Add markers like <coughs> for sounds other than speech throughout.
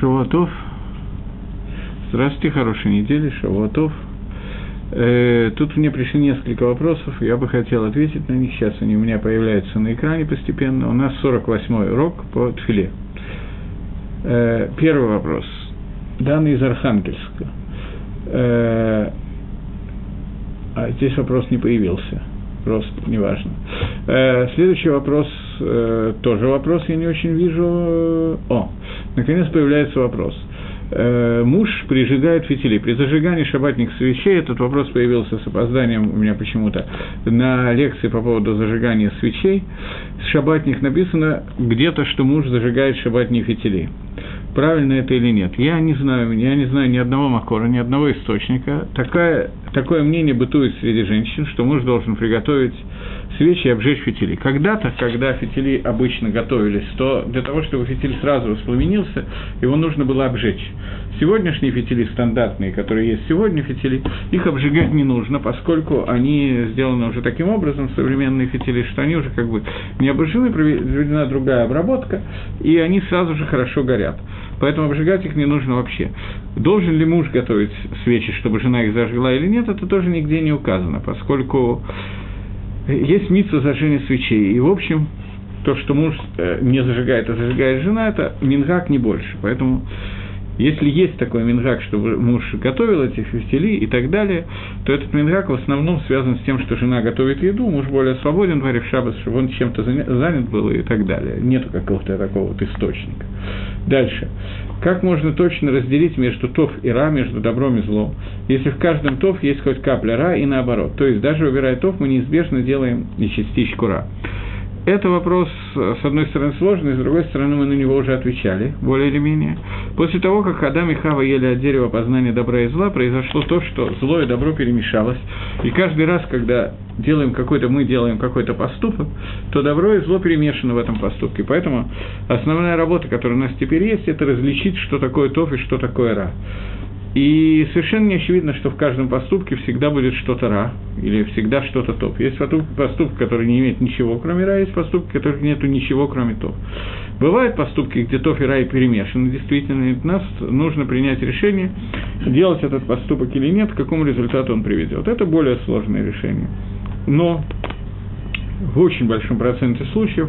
Шавуатов. Здравствуйте, хорошей недели, Шавуатов. Э, тут мне пришли несколько вопросов, я бы хотел ответить на них. Сейчас они у меня появляются на экране постепенно. У нас 48-й урок по Тфиле. Э, первый вопрос. Данный из Архангельска. Э, а здесь вопрос не появился. Просто неважно. Э, следующий вопрос, э, тоже вопрос, я не очень вижу. О, наконец появляется вопрос. Э, муж прижигает фитили. При зажигании шабатных свечей, этот вопрос появился с опозданием у меня почему-то, на лекции по поводу зажигания свечей, с шабатних написано где-то, что муж зажигает шабатные фитили. Правильно это или нет? Я не знаю, я не знаю ни одного макора, ни одного источника. Такая, такое мнение бытует среди женщин, что муж должен приготовить свечи обжечь фитили. Когда-то, когда фитили обычно готовились, то для того, чтобы фитиль сразу воспламенился, его нужно было обжечь. Сегодняшние фитили стандартные, которые есть сегодня фитили, их обжигать не нужно, поскольку они сделаны уже таким образом, современные фитили, что они уже как бы не обожжены, проведена другая обработка, и они сразу же хорошо горят. Поэтому обжигать их не нужно вообще. Должен ли муж готовить свечи, чтобы жена их зажгла или нет, это тоже нигде не указано, поскольку есть митсу зажжения свечей. И, в общем, то, что муж э, не зажигает, а зажигает жена, это мингак не больше. Поэтому, если есть такой мингак, чтобы муж готовил эти фитили и так далее, то этот мингак в основном связан с тем, что жена готовит еду, муж более свободен, в шабас, чтобы он чем-то занят был и так далее. Нету какого-то такого вот источника. Дальше. Как можно точно разделить между тов и ра, между добром и злом, если в каждом тов есть хоть капля ра и наоборот? То есть, даже выбирая тов, мы неизбежно делаем и частичку ра. Это вопрос, с одной стороны, сложный, с другой стороны, мы на него уже отвечали, более или менее. После того, как Адам и Хава ели от дерева познания добра и зла, произошло то, что зло и добро перемешалось. И каждый раз, когда делаем какой-то, мы делаем какой-то поступок, то добро и зло перемешаны в этом поступке. Поэтому основная работа, которая у нас теперь есть, это различить, что такое тоф и что такое ра. И совершенно не очевидно, что в каждом поступке всегда будет что-то ра, или всегда что-то топ. Есть поступки, которые не имеют ничего, кроме ра, есть поступки, которых нету ничего, кроме топ. Бывают поступки, где топ и рай перемешаны, действительно, и нас нужно принять решение, делать этот поступок или нет, к какому результату он приведет. Это более сложное решение. Но в очень большом проценте случаев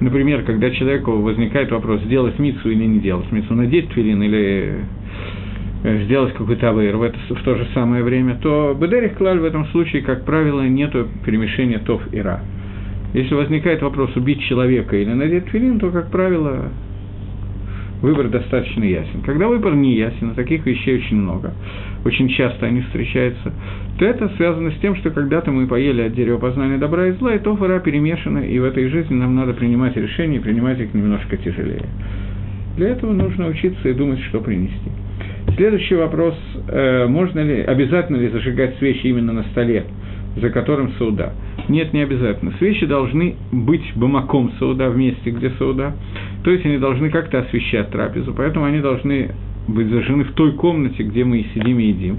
Например, когда человеку возникает вопрос, сделать мицу или не делать мицу, надеть твилин или сделать какой-то авейр в, это, в то же самое время, то Бедерих Клаль в этом случае, как правило, нет перемешения тов и ра. Если возникает вопрос убить человека или надеть филин, то, как правило, выбор достаточно ясен. Когда выбор не ясен, а таких вещей очень много, очень часто они встречаются, то это связано с тем, что когда-то мы поели от дерева познания добра и зла, и то и перемешаны, и в этой жизни нам надо принимать решения, и принимать их немножко тяжелее. Для этого нужно учиться и думать, что принести. Следующий вопрос, э, можно ли, обязательно ли зажигать свечи именно на столе, за которым сауда? Нет, не обязательно. Свечи должны быть бамаком сауда, в месте, где сауда. То есть они должны как-то освещать трапезу, поэтому они должны быть зажжены в той комнате, где мы сидим и едим.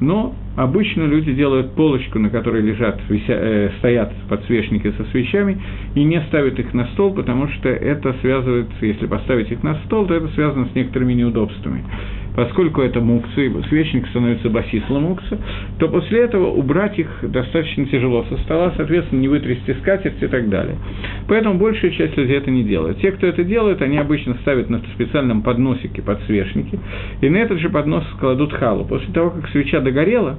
Но обычно люди делают полочку, на которой лежат, вися, э, стоят подсвечники со свечами, и не ставят их на стол, потому что это связывается, если поставить их на стол, то это связано с некоторыми неудобствами поскольку это мукцы, свечник становится басислом мукца, то после этого убрать их достаточно тяжело со стола, соответственно, не вытрясти скатерть и так далее. Поэтому большая часть людей это не делает. Те, кто это делает, они обычно ставят на специальном подносике подсвечники, и на этот же поднос кладут халу. После того, как свеча догорела,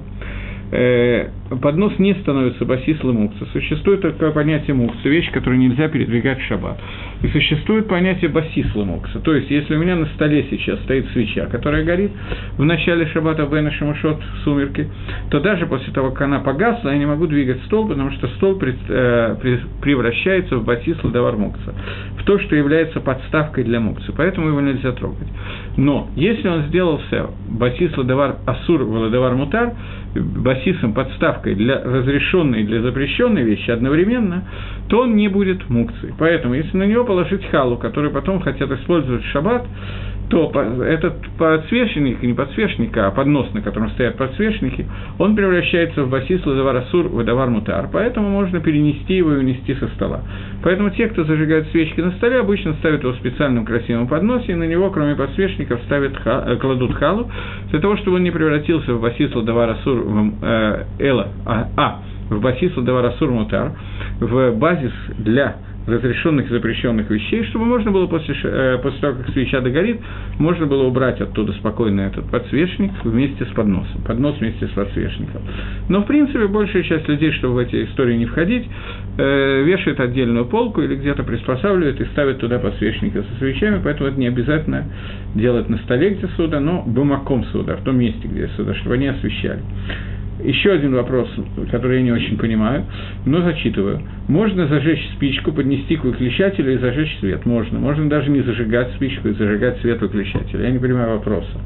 э, поднос не становится басислом мукца. Существует такое понятие мукца, вещь, которую нельзя передвигать в шаббат. И существует понятие басисла мукса. То есть, если у меня на столе сейчас стоит свеча, которая горит в начале шаббата Бена Шамашот в сумерки, то даже после того, как она погасла, я не могу двигать стол, потому что стол э, превращается в басисла давар мукса, в то, что является подставкой для мукса. Поэтому его нельзя трогать. Но если он сделался басисла давар асур валадавар мутар, басисом подставкой для разрешенной и для запрещенной вещи одновременно, то он не будет мукцией. Поэтому, если на него положить халу, который потом хотят использовать в шаббат, то этот подсвечник, не подсвечник, а поднос, на котором стоят подсвечники, он превращается в басис ладовар асур выдавар мутар, поэтому можно перенести его и унести со стола. Поэтому те, кто зажигает свечки на столе, обычно ставят его в специальном красивом подносе, и на него, кроме подсвечников, ставят, ха, кладут халу, для того, чтобы он не превратился в басис ладовар асур э, эла, а, а в басис ладовар асур мутар, в базис для разрешенных и запрещенных вещей, чтобы можно было после, э, после того, как свеча догорит, можно было убрать оттуда спокойно этот подсвечник вместе с подносом, поднос вместе с подсвечником. Но, в принципе, большая часть людей, чтобы в эти истории не входить, э, вешает отдельную полку или где-то приспосабливает и ставит туда подсвечники со свечами, поэтому это не обязательно делать на столе, где суда, но бумаком суда, в том месте, где суда, чтобы они освещали. Еще один вопрос, который я не очень понимаю, но зачитываю. Можно зажечь спичку, поднести к выключателю и зажечь свет? Можно. Можно даже не зажигать спичку и зажигать свет выключателя. Я не понимаю вопроса.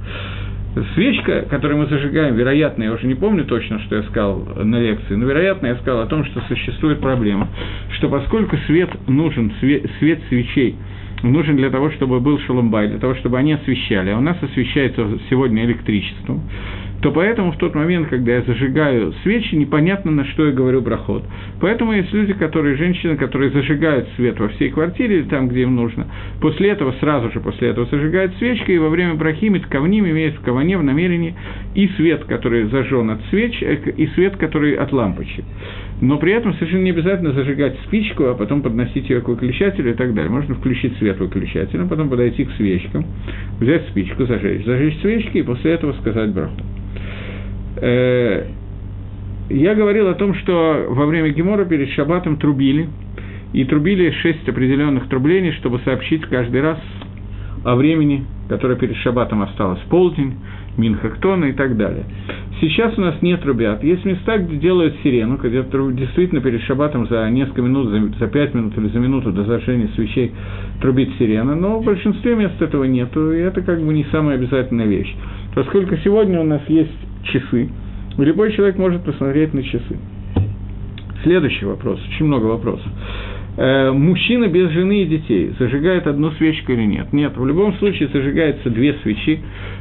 Свечка, которую мы зажигаем, вероятно, я уже не помню точно, что я сказал на лекции, но вероятно, я сказал о том, что существует проблема, что поскольку свет нужен, свет, свет свечей нужен для того, чтобы был шаломбай, для того, чтобы они освещали, а у нас освещается сегодня электричеством, то поэтому в тот момент, когда я зажигаю свечи, непонятно, на что я говорю брахот. Поэтому есть люди, которые, женщины, которые зажигают свет во всей квартире или там, где им нужно. После этого, сразу же после этого зажигают свечки, и во время брахимит кавним имеет в каване в намерении и свет, который зажжен от свеч, э, и свет, который от лампочек. Но при этом совершенно не обязательно зажигать спичку, а потом подносить ее к выключателю и так далее. Можно включить свет выключателя, потом подойти к свечкам, взять спичку, зажечь, зажечь свечки и после этого сказать браху. Э, я говорил о том, что во время Гемора перед Шабатом трубили, и трубили шесть определенных трублений, чтобы сообщить каждый раз о времени, которое перед Шабатом осталось, полдень, Минхактона и так далее. Сейчас у нас нет трубят. Есть места, где делают сирену, где действительно перед шабатом за несколько минут, за, 5 минут или за минуту до зажжения свечей трубит сирена, но в большинстве мест этого нету, и это как бы не самая обязательная вещь. Поскольку сегодня у нас есть часы, любой человек может посмотреть на часы. Следующий вопрос, очень много вопросов. Э, мужчина без жены и детей зажигает одну свечку или нет? Нет, в любом случае зажигается две свечи.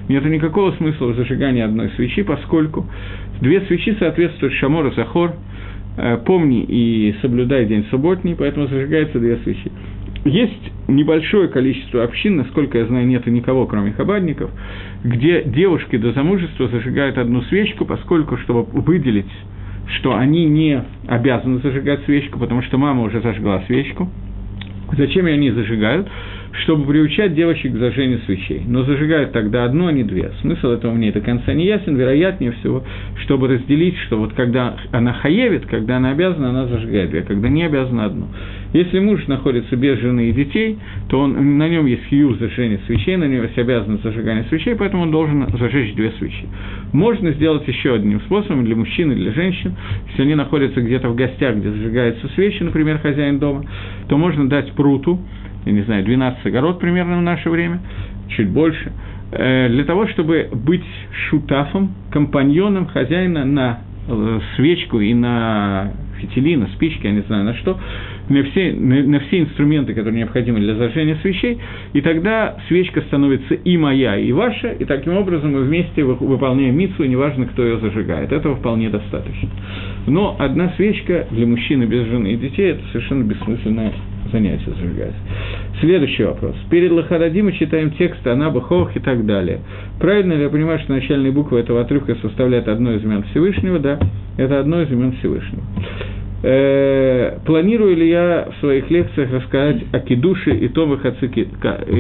Нет никакого смысла в зажигании одной свечи, поскольку две свечи соответствуют Шамор и Захор, э, помни и соблюдай день субботний, поэтому зажигается две свечи. Есть небольшое количество общин, насколько я знаю, нет никого, кроме хабадников, где девушки до замужества зажигают одну свечку, поскольку, чтобы выделить, что они не обязаны зажигать свечку, потому что мама уже зажгла свечку. Зачем они зажигают? Чтобы приучать девочек к зажжению свечей. Но зажигают тогда одну, а не две. Смысл этого мне до конца не ясен. Вероятнее всего, чтобы разделить, что вот когда она хаевит, когда она обязана, она зажигает две, когда не обязана одну. Если муж находится без жены и детей, то он, на нем есть хью зажжения свечей, на нем есть обязанность зажигания свечей, поэтому он должен зажечь две свечи. Можно сделать еще одним способом для мужчин и для женщин. Если они находятся где-то в гостях, где зажигаются свечи, например, хозяин дома, то можно дать пруту, я не знаю, 12 огород примерно в наше время, чуть больше, э, для того, чтобы быть шутафом, компаньоном хозяина на э, свечку и на фитили, на спички, я не знаю на что, на все, на, на все инструменты, которые необходимы для зажжения свечей, и тогда свечка становится и моя, и ваша, и таким образом мы вместе выполняем митсу, неважно, кто ее зажигает. Этого вполне достаточно. Но одна свечка для мужчины без жены и детей – это совершенно бессмысленная занятие зажигать. Следующий вопрос. Перед Лохаради мы читаем текст Анаба, Хох и так далее. Правильно ли я понимаю, что начальные буквы этого отрывка составляют одно из имен Всевышнего? Да, это одно из имен Всевышнего. Э, планирую ли я в своих лекциях рассказать о кидуше и томах ацики,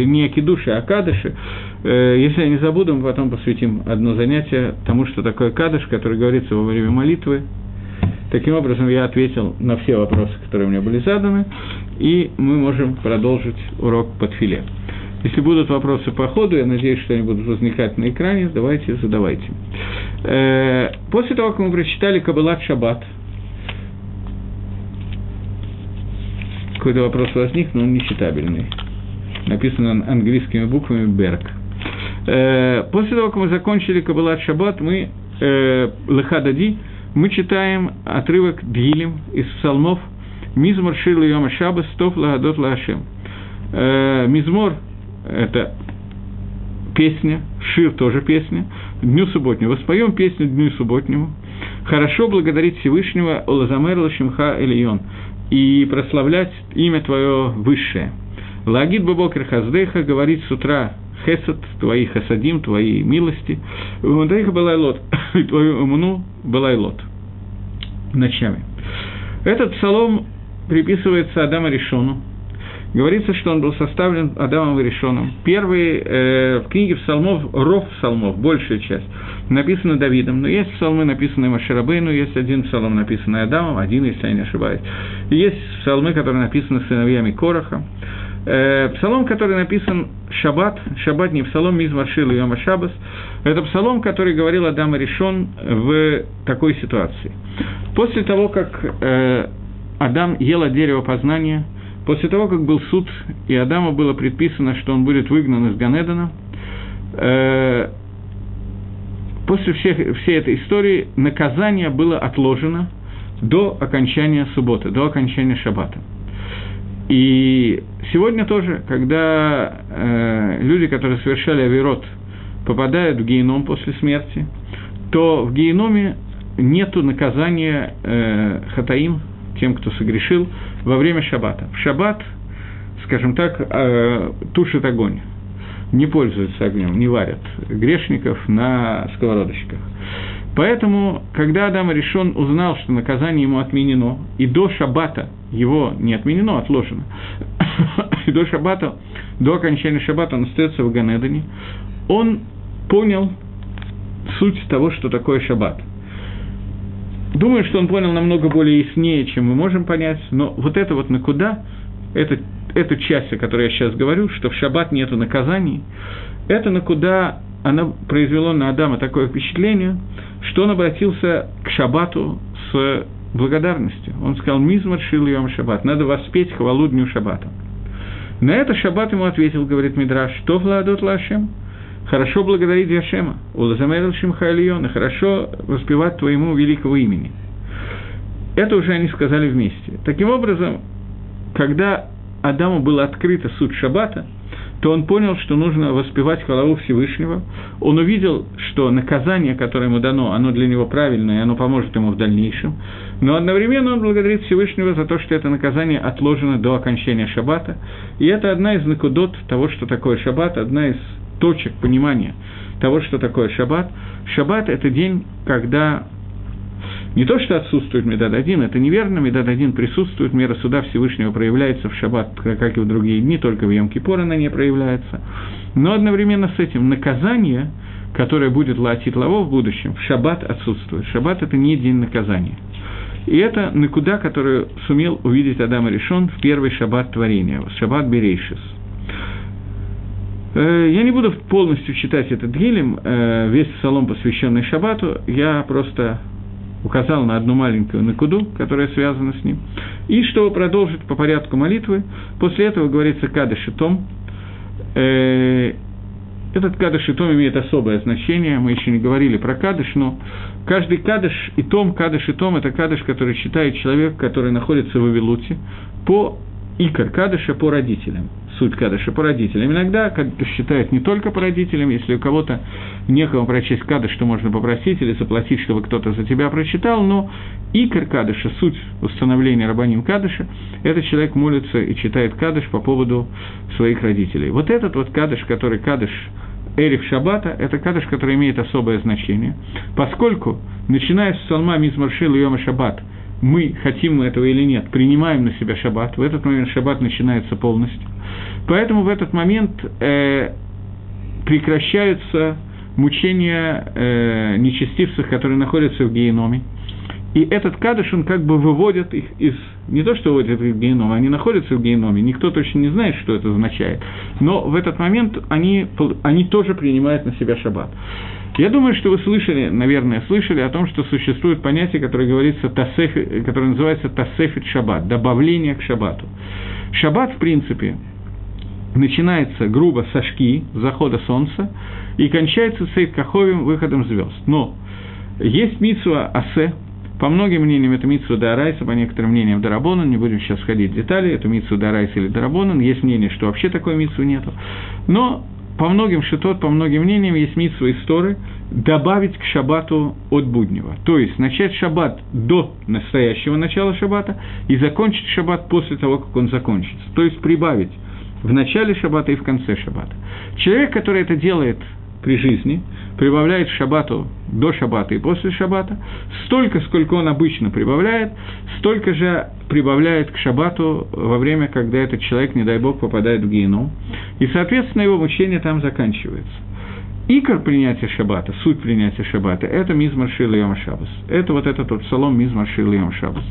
не о кидуше, а о кадыше. Э, если я не забуду, мы потом посвятим одно занятие тому, что такое кадыш, который говорится во время молитвы, Таким образом, я ответил на все вопросы, которые мне были заданы, и мы можем продолжить урок под филе. Если будут вопросы по ходу, я надеюсь, что они будут возникать на экране, давайте, задавайте. Э, после того, как мы прочитали Кабалат Шаббат, какой-то вопрос возник, но он нечитабельный. Написано английскими буквами «Берг». Э, после того, как мы закончили Кабалат Шаббат, мы э, Лехадади – мы читаем отрывок Дилем из псалмов «Мизмор Шир Йома Шаба Стов Лагадот Лашем». Э, Мизмор – это песня, Шир тоже песня, Дню субботнему. Воспоем песню Дню субботнему. Хорошо благодарить Всевышнего Олазамер Лашимха Элион и прославлять имя Твое высшее. Лагид Бабокер Хаздеха говорит с утра Хесед, твои хасадим, твои милости, Мудейха Балайлот, <coughs> и твою умну Балайлот, ночами. Этот псалом приписывается Адаму Решону, Говорится, что он был составлен Адамом и Решоном. Первый э, в книге псалмов, ров псалмов, большая часть, написана Давидом. Но есть псалмы, написанные Маширабейну, есть один псалом, написанный Адамом, один, если я не ошибаюсь. И есть псалмы, которые написаны сыновьями Короха. Э, псалом, который написан Шаббат, Шаббат не псалом, Мизмаршил Йома Шабас, это псалом, который говорил Адам Решон в такой ситуации. После того, как э, Адам ел от дерева познания – После того, как был суд, и Адаму было предписано, что он будет выгнан из Ганедана, э, после всех, всей этой истории наказание было отложено до окончания субботы, до окончания шаббата. И сегодня тоже, когда э, люди, которые совершали авирот, попадают в геном после смерти, то в геноме нету наказания э, хатаим, тем, кто согрешил, во время шаббата. В шаббат, скажем так, э, тушит огонь, не пользуются огнем, не варят грешников на сковородочках. Поэтому, когда Адам решен узнал, что наказание ему отменено, и до шаббата его не отменено, отложено, <coughs> и до шаббата, до окончания шаббата он остается в Ганедане, он понял суть того, что такое шаббат. Думаю, что он понял намного более яснее, чем мы можем понять, но вот это вот на куда, это, эту часть, о которой я сейчас говорю, что в шаббат нету наказаний, это на куда оно произвело на Адама такое впечатление, что он обратился к шаббату с благодарностью. Он сказал, «Мизмар шил йом шаббат, надо воспеть хвалу дню шаббата». На это шаббат ему ответил, говорит Мидраш, что владот лашем? хорошо благодарить Яшема, Улазамерил Шимхайлиона, хорошо воспевать твоему великого имени. Это уже они сказали вместе. Таким образом, когда Адаму было открыто суд Шаббата, то он понял, что нужно воспевать хвалу Всевышнего. Он увидел, что наказание, которое ему дано, оно для него правильное, и оно поможет ему в дальнейшем. Но одновременно он благодарит Всевышнего за то, что это наказание отложено до окончания Шаббата. И это одна из накудот того, что такое Шаббат, одна из точек понимания того, что такое шаббат. Шаббат – это день, когда не то, что отсутствует Медад один, это неверно, Медад один присутствует, мера суда Всевышнего проявляется в шаббат, как и в другие дни, только в Йом-Кипур она не проявляется. Но одновременно с этим наказание, которое будет латить лаво в будущем, в шаббат отсутствует. Шаббат – это не день наказания. И это накуда, которую сумел увидеть Адам Решон в первый шаббат творения, шаббат Берейшис – Э, я не буду полностью читать этот гилем, э, весь псалом, посвященный Шаббату, я просто указал на одну маленькую накуду, которая связана с ним. И чтобы продолжить по порядку молитвы, после этого говорится «Кадыш и Том». Э, этот кадыш и том имеет особое значение, мы еще не говорили про кадыш, но каждый кадыш и том, кадыш и том – это кадыш, который читает человек, который находится в Авилуте, по икор кадыша по родителям суть кадыша по родителям. Иногда кадыш считают не только по родителям, если у кого-то некому прочесть кадыш, что можно попросить или заплатить, чтобы кто-то за тебя прочитал, но икор кадыша, суть установления рабаним кадыша, это человек молится и читает кадыш по поводу своих родителей. Вот этот вот кадыш, который кадыш Эрих Шабата – это кадыш, который имеет особое значение, поскольку, начиная с псалма Мизмаршил Йома Шаббат, мы, хотим мы этого или нет, принимаем на себя шаббат, в этот момент шаббат начинается полностью. Поэтому в этот момент э, прекращаются мучения э, нечестивцев, которые находятся в геноме. И этот кадыш, он как бы выводит их из... Не то, что выводит их в геном, они находятся в геноме, никто точно не знает, что это означает. Но в этот момент они, они тоже принимают на себя шаббат. Я думаю, что вы слышали, наверное, слышали о том, что существует понятие, которое, говорится, тасефи, которое называется тасефит шаббат, добавление к шаббату. Шаббат, в принципе, начинается грубо со шки, захода солнца, и кончается сейт каховим, выходом звезд. Но есть митсуа асе, по многим мнениям это митсу Дарайса, по некоторым мнениям Дарабонан, не будем сейчас входить в детали, это митсу Дарайса или Дарабонан, есть мнение, что вообще такой митсу нету. Но по многим шитот, по многим мнениям, есть митсва истории, добавить к шабату от буднего. То есть начать шаббат до настоящего начала шаббата и закончить шаббат после того, как он закончится. То есть прибавить в начале шаббата и в конце шаббата. Человек, который это делает при жизни, прибавляет шаббату до шаббата и после шаббата, столько, сколько он обычно прибавляет, столько же прибавляет к шаббату во время, когда этот человек, не дай бог, попадает в геном, и, соответственно, его мучение там заканчивается. Икор принятия шаббата, суть принятия шаббата, это мизмар шил йом шаббас. Это вот этот вот псалом мизмар шил йом шаббас.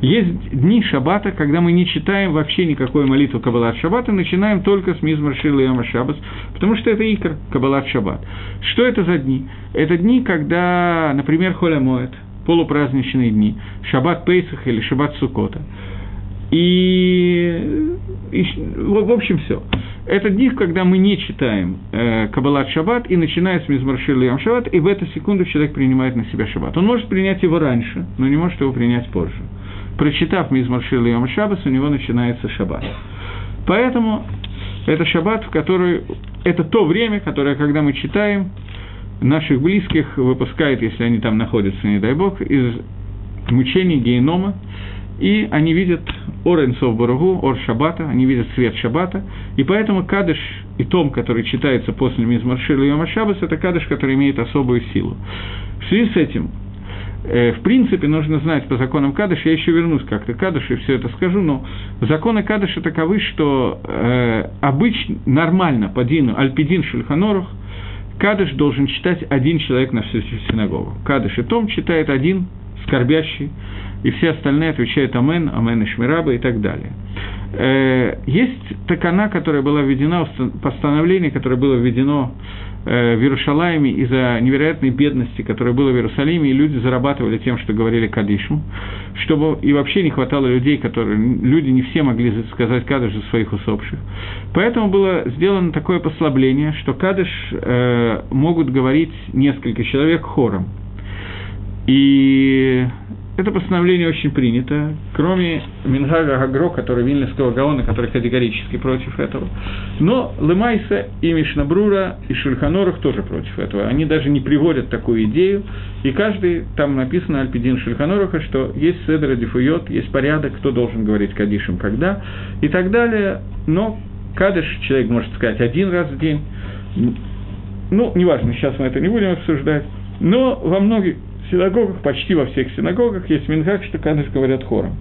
Есть дни шаббата, когда мы не читаем вообще никакой молитвы Каббалат шаббата, начинаем только с мизмар шил йом шаббас, потому что это икор Каббалат шаббат. Что это за дни? Это дни, когда, например, Холя моет, полупраздничные дни, шаббат Пейсах или шаббат Сукота. И, и в общем, все. Это дни, когда мы не читаем э, Каббалат Шаббат и начиная с Мизмаршир Ям Шаббат, и в эту секунду человек принимает на себя Шаббат. Он может принять его раньше, но не может его принять позже. Прочитав Мизмаршир Ям Шаббас, у него начинается Шаббат. Поэтому это Шаббат, в который... Это то время, которое, когда мы читаем, наших близких выпускает, если они там находятся, не дай бог, из мучений генома, и они видят Ор Энсов Ор Шабата, они видят свет Шабата, и поэтому Кадыш и том, который читается после Мизмаршила Йома Шабас, это Кадыш, который имеет особую силу. В связи с этим, э, в принципе, нужно знать по законам Кадыша, я еще вернусь как-то к Кадышу и все это скажу, но законы Кадыша таковы, что э, обычно, нормально по Дину, Альпидин Шульханорух, Кадыш должен читать один человек на всю синагогу. Кадыш и Том читает один, скорбящий, и все остальные отвечают «Амен», «Амен» и «Шмираба» и так далее. Э, есть такана, которая была введена, постановление, которое было введено э, в Иерушалайме из-за невероятной бедности, которая была в Иерусалиме, и люди зарабатывали тем, что говорили Кадишу, чтобы и вообще не хватало людей, которые, люди не все могли сказать Кадыш за своих усопших. Поэтому было сделано такое послабление, что Кадыш э, могут говорить несколько человек хором. И это постановление очень принято, кроме Мингага Гагро, который Вильнюсского Гаона, который категорически против этого. Но Лемайса и Мишнабрура и Шульханорух тоже против этого. Они даже не приводят такую идею, и каждый, там написано Альпидин Шульханоруха, что есть Седра Дифуйот, есть порядок, кто должен говорить Кадишем когда, и так далее. Но Кадыш человек может сказать один раз в день. Ну, неважно, сейчас мы это не будем обсуждать. Но во многих синагогах, почти во всех синагогах есть минхак, что кадыш говорят хором.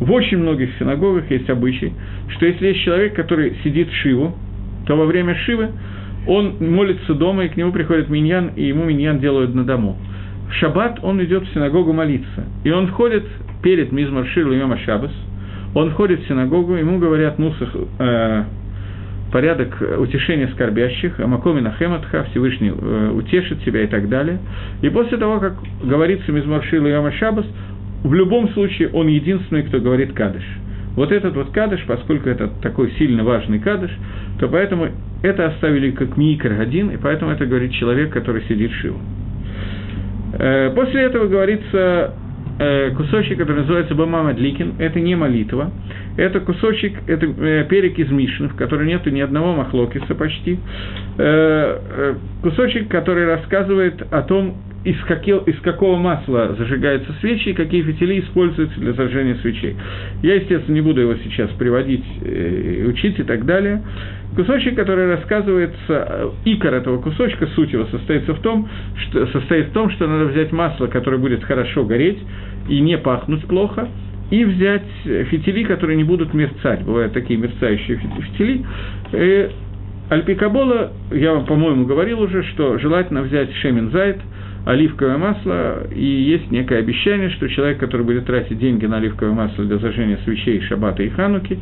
В очень многих синагогах есть обычай, что если есть человек, который сидит в Шиву, то во время Шивы он молится дома, и к нему приходит миньян, и ему миньян делают на дому. В шаббат он идет в синагогу молиться, и он входит перед Мизмар Шир Йома Шабас, он входит в синагогу, ему говорят Нусах, э, порядок утешения скорбящих, Амакоми Нахематха, Всевышний э, утешит себя и так далее. И после того, как говорится Мизмаршил и Яма Шабас, в любом случае он единственный, кто говорит Кадыш. Вот этот вот кадыш, поскольку это такой сильно важный кадыш, то поэтому это оставили как микр один, и поэтому это говорит человек, который сидит шил. Э, после этого говорится э, кусочек, который называется Бамама Дликин, это не молитва, это кусочек, это э, перек из Мишны, в котором нету ни одного махлокиса почти. Э, э, кусочек, который рассказывает о том, из, каких, из какого масла зажигаются свечи и какие фитили используются для зажжения свечей. Я, естественно, не буду его сейчас приводить, э, учить и так далее. Кусочек, который рассказывается, э, икор этого кусочка, суть его состоит в том, что, состоит в том, что надо взять масло, которое будет хорошо гореть и не пахнуть плохо, и взять фитили, которые не будут мерцать. Бывают такие мерцающие фитили. И Альпикабола, я вам, по-моему, говорил уже, что желательно взять шемен зайт, оливковое масло, и есть некое обещание, что человек, который будет тратить деньги на оливковое масло для зажжения свечей Шабата и Хануки,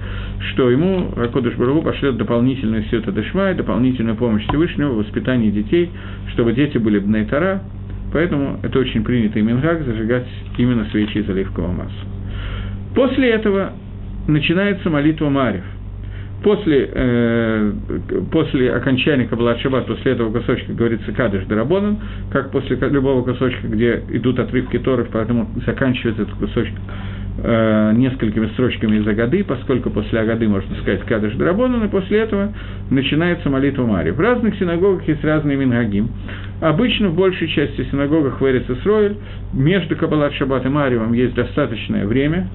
что ему Ракодыш Барагу пошлет дополнительную Сюта Дешмай, дополнительную помощь Всевышнего в воспитании детей, чтобы дети были бнейтара, поэтому это очень принятый мингак зажигать именно свечи из оливкового масла. После этого начинается молитва Марев. После, э, после окончания Каббалат Шаббат, после этого кусочка говорится Кадыш Дарабонан, как после любого кусочка, где идут отрывки Торов, поэтому заканчивается этот кусочек э, несколькими строчками из Агады, поскольку после Агады можно сказать Кадыш Драбонан, и после этого начинается молитва Мари. В разных синагогах есть разные мингагим. Обычно в большей части синагогах в Исроэль между Кабалат Шаббат и Мариевым есть достаточное время,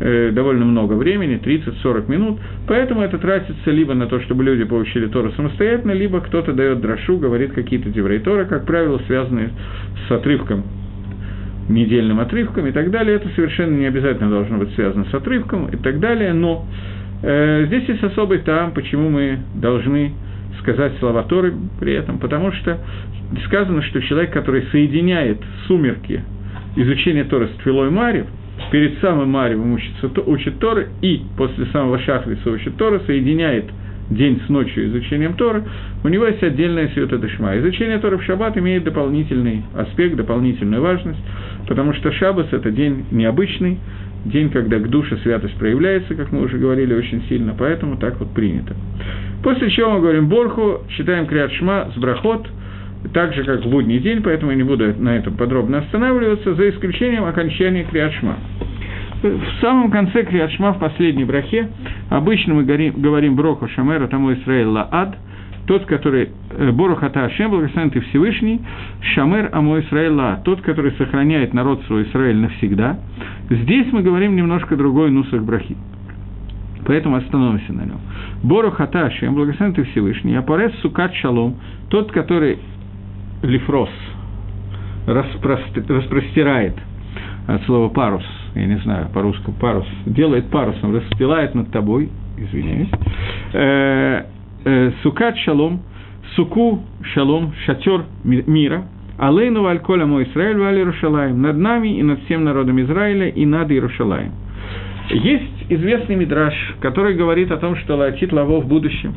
э, довольно много времени, 30-40 минут, поэтому это тратится либо на то, чтобы люди получили Тору самостоятельно, либо кто-то дает дрошу, говорит какие-то деврей. Тора, как правило, связанные с отрывком недельным отрывком и так далее. Это совершенно не обязательно должно быть связано с отрывком и так далее, но э, здесь есть особый там, почему мы должны сказать слова Торы при этом, потому что сказано, что человек, который соединяет сумерки изучения Торы с Твилой Марьев, перед самым Марьевым учится, учит Торы, и после самого Шахриса учит Торы, соединяет день с ночью изучением Торы, у него есть отдельная сюта Дашма. Изучение Торы в Шаббат имеет дополнительный аспект, дополнительную важность, потому что Шаббас – это день необычный, день, когда к душе святость проявляется, как мы уже говорили очень сильно, поэтому так вот принято. После чего мы говорим Борху, читаем Криат Шма с Брахот, так же, как в будний день, поэтому я не буду на этом подробно останавливаться, за исключением окончания Криат Шма. В самом конце Криашма, в последней брахе, обычно мы говорим Броху Шамера, тому Исраэль Лаад, тот, который э, Борух Ата Ашем, благословен ты Всевышний, Шамер Амо Исраэль Лаад, тот, который сохраняет народ свой Израиль навсегда. Здесь мы говорим немножко другой нусах брахи. Поэтому остановимся на нем. Борух Ата Ашем, благословен ты Всевышний, Апарес Сукат Шалом, тот, который лифрос, распростирает от слова парус – я не знаю, по-русски парус, делает парусом, расстилает над тобой, извиняюсь, э, э, сукат шалом, суку шалом, шатер мира, алейну аль-коля мой Израиль валь Иерушалаем, над нами и над всем народом Израиля и над Иерушалаем. Есть известный мидраж, который говорит о том, что Латит Лаво в будущем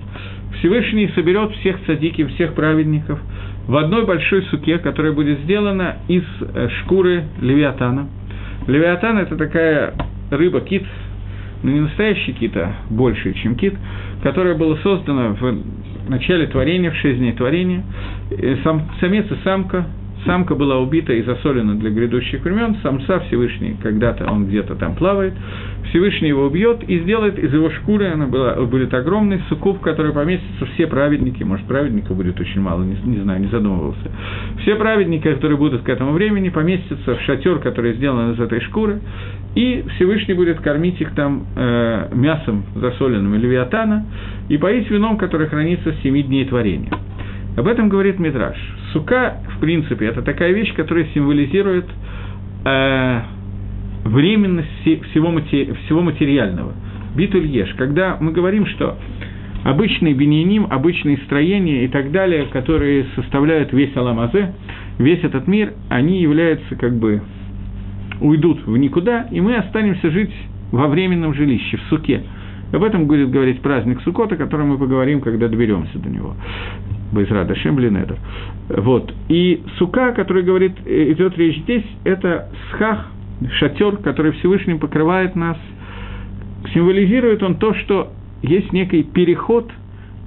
Всевышний соберет всех цадики, всех праведников в одной большой суке, которая будет сделана из э, шкуры Левиатана – Левиатан – это такая рыба, кит, но не настоящий кит, а больше, чем кит, которая была создана в начале творения, в шесть дней творения. Сам, самец и самка Самка была убита и засолена для грядущих времен, самца Всевышний, когда-то он где-то там плавает, Всевышний его убьет и сделает из его шкуры, она была, будет огромный суккуб, который поместятся все праведники, может, праведников будет очень мало, не, не знаю, не задумывался. Все праведники, которые будут к этому времени, поместятся в шатер, который сделан из этой шкуры, и Всевышний будет кормить их там э, мясом засоленным левиатана и поить вином, которое хранится с семи дней творения. Об этом говорит Мидраш. Сука, в принципе, это такая вещь, которая символизирует э, временность всего, матери, всего материального. Битуль еш. Когда мы говорим, что обычный бениним, обычные строения и так далее, которые составляют весь Аламазе, весь этот мир, они являются как бы уйдут в никуда, и мы останемся жить во временном жилище, в суке. Об этом будет говорить праздник Сукота, о котором мы поговорим, когда доберемся до него. Байзра Дашем Блинедер. Вот. И сука, который говорит, э, идет речь здесь, это схах, шатер, который Всевышний покрывает нас. Символизирует он то, что есть некий переход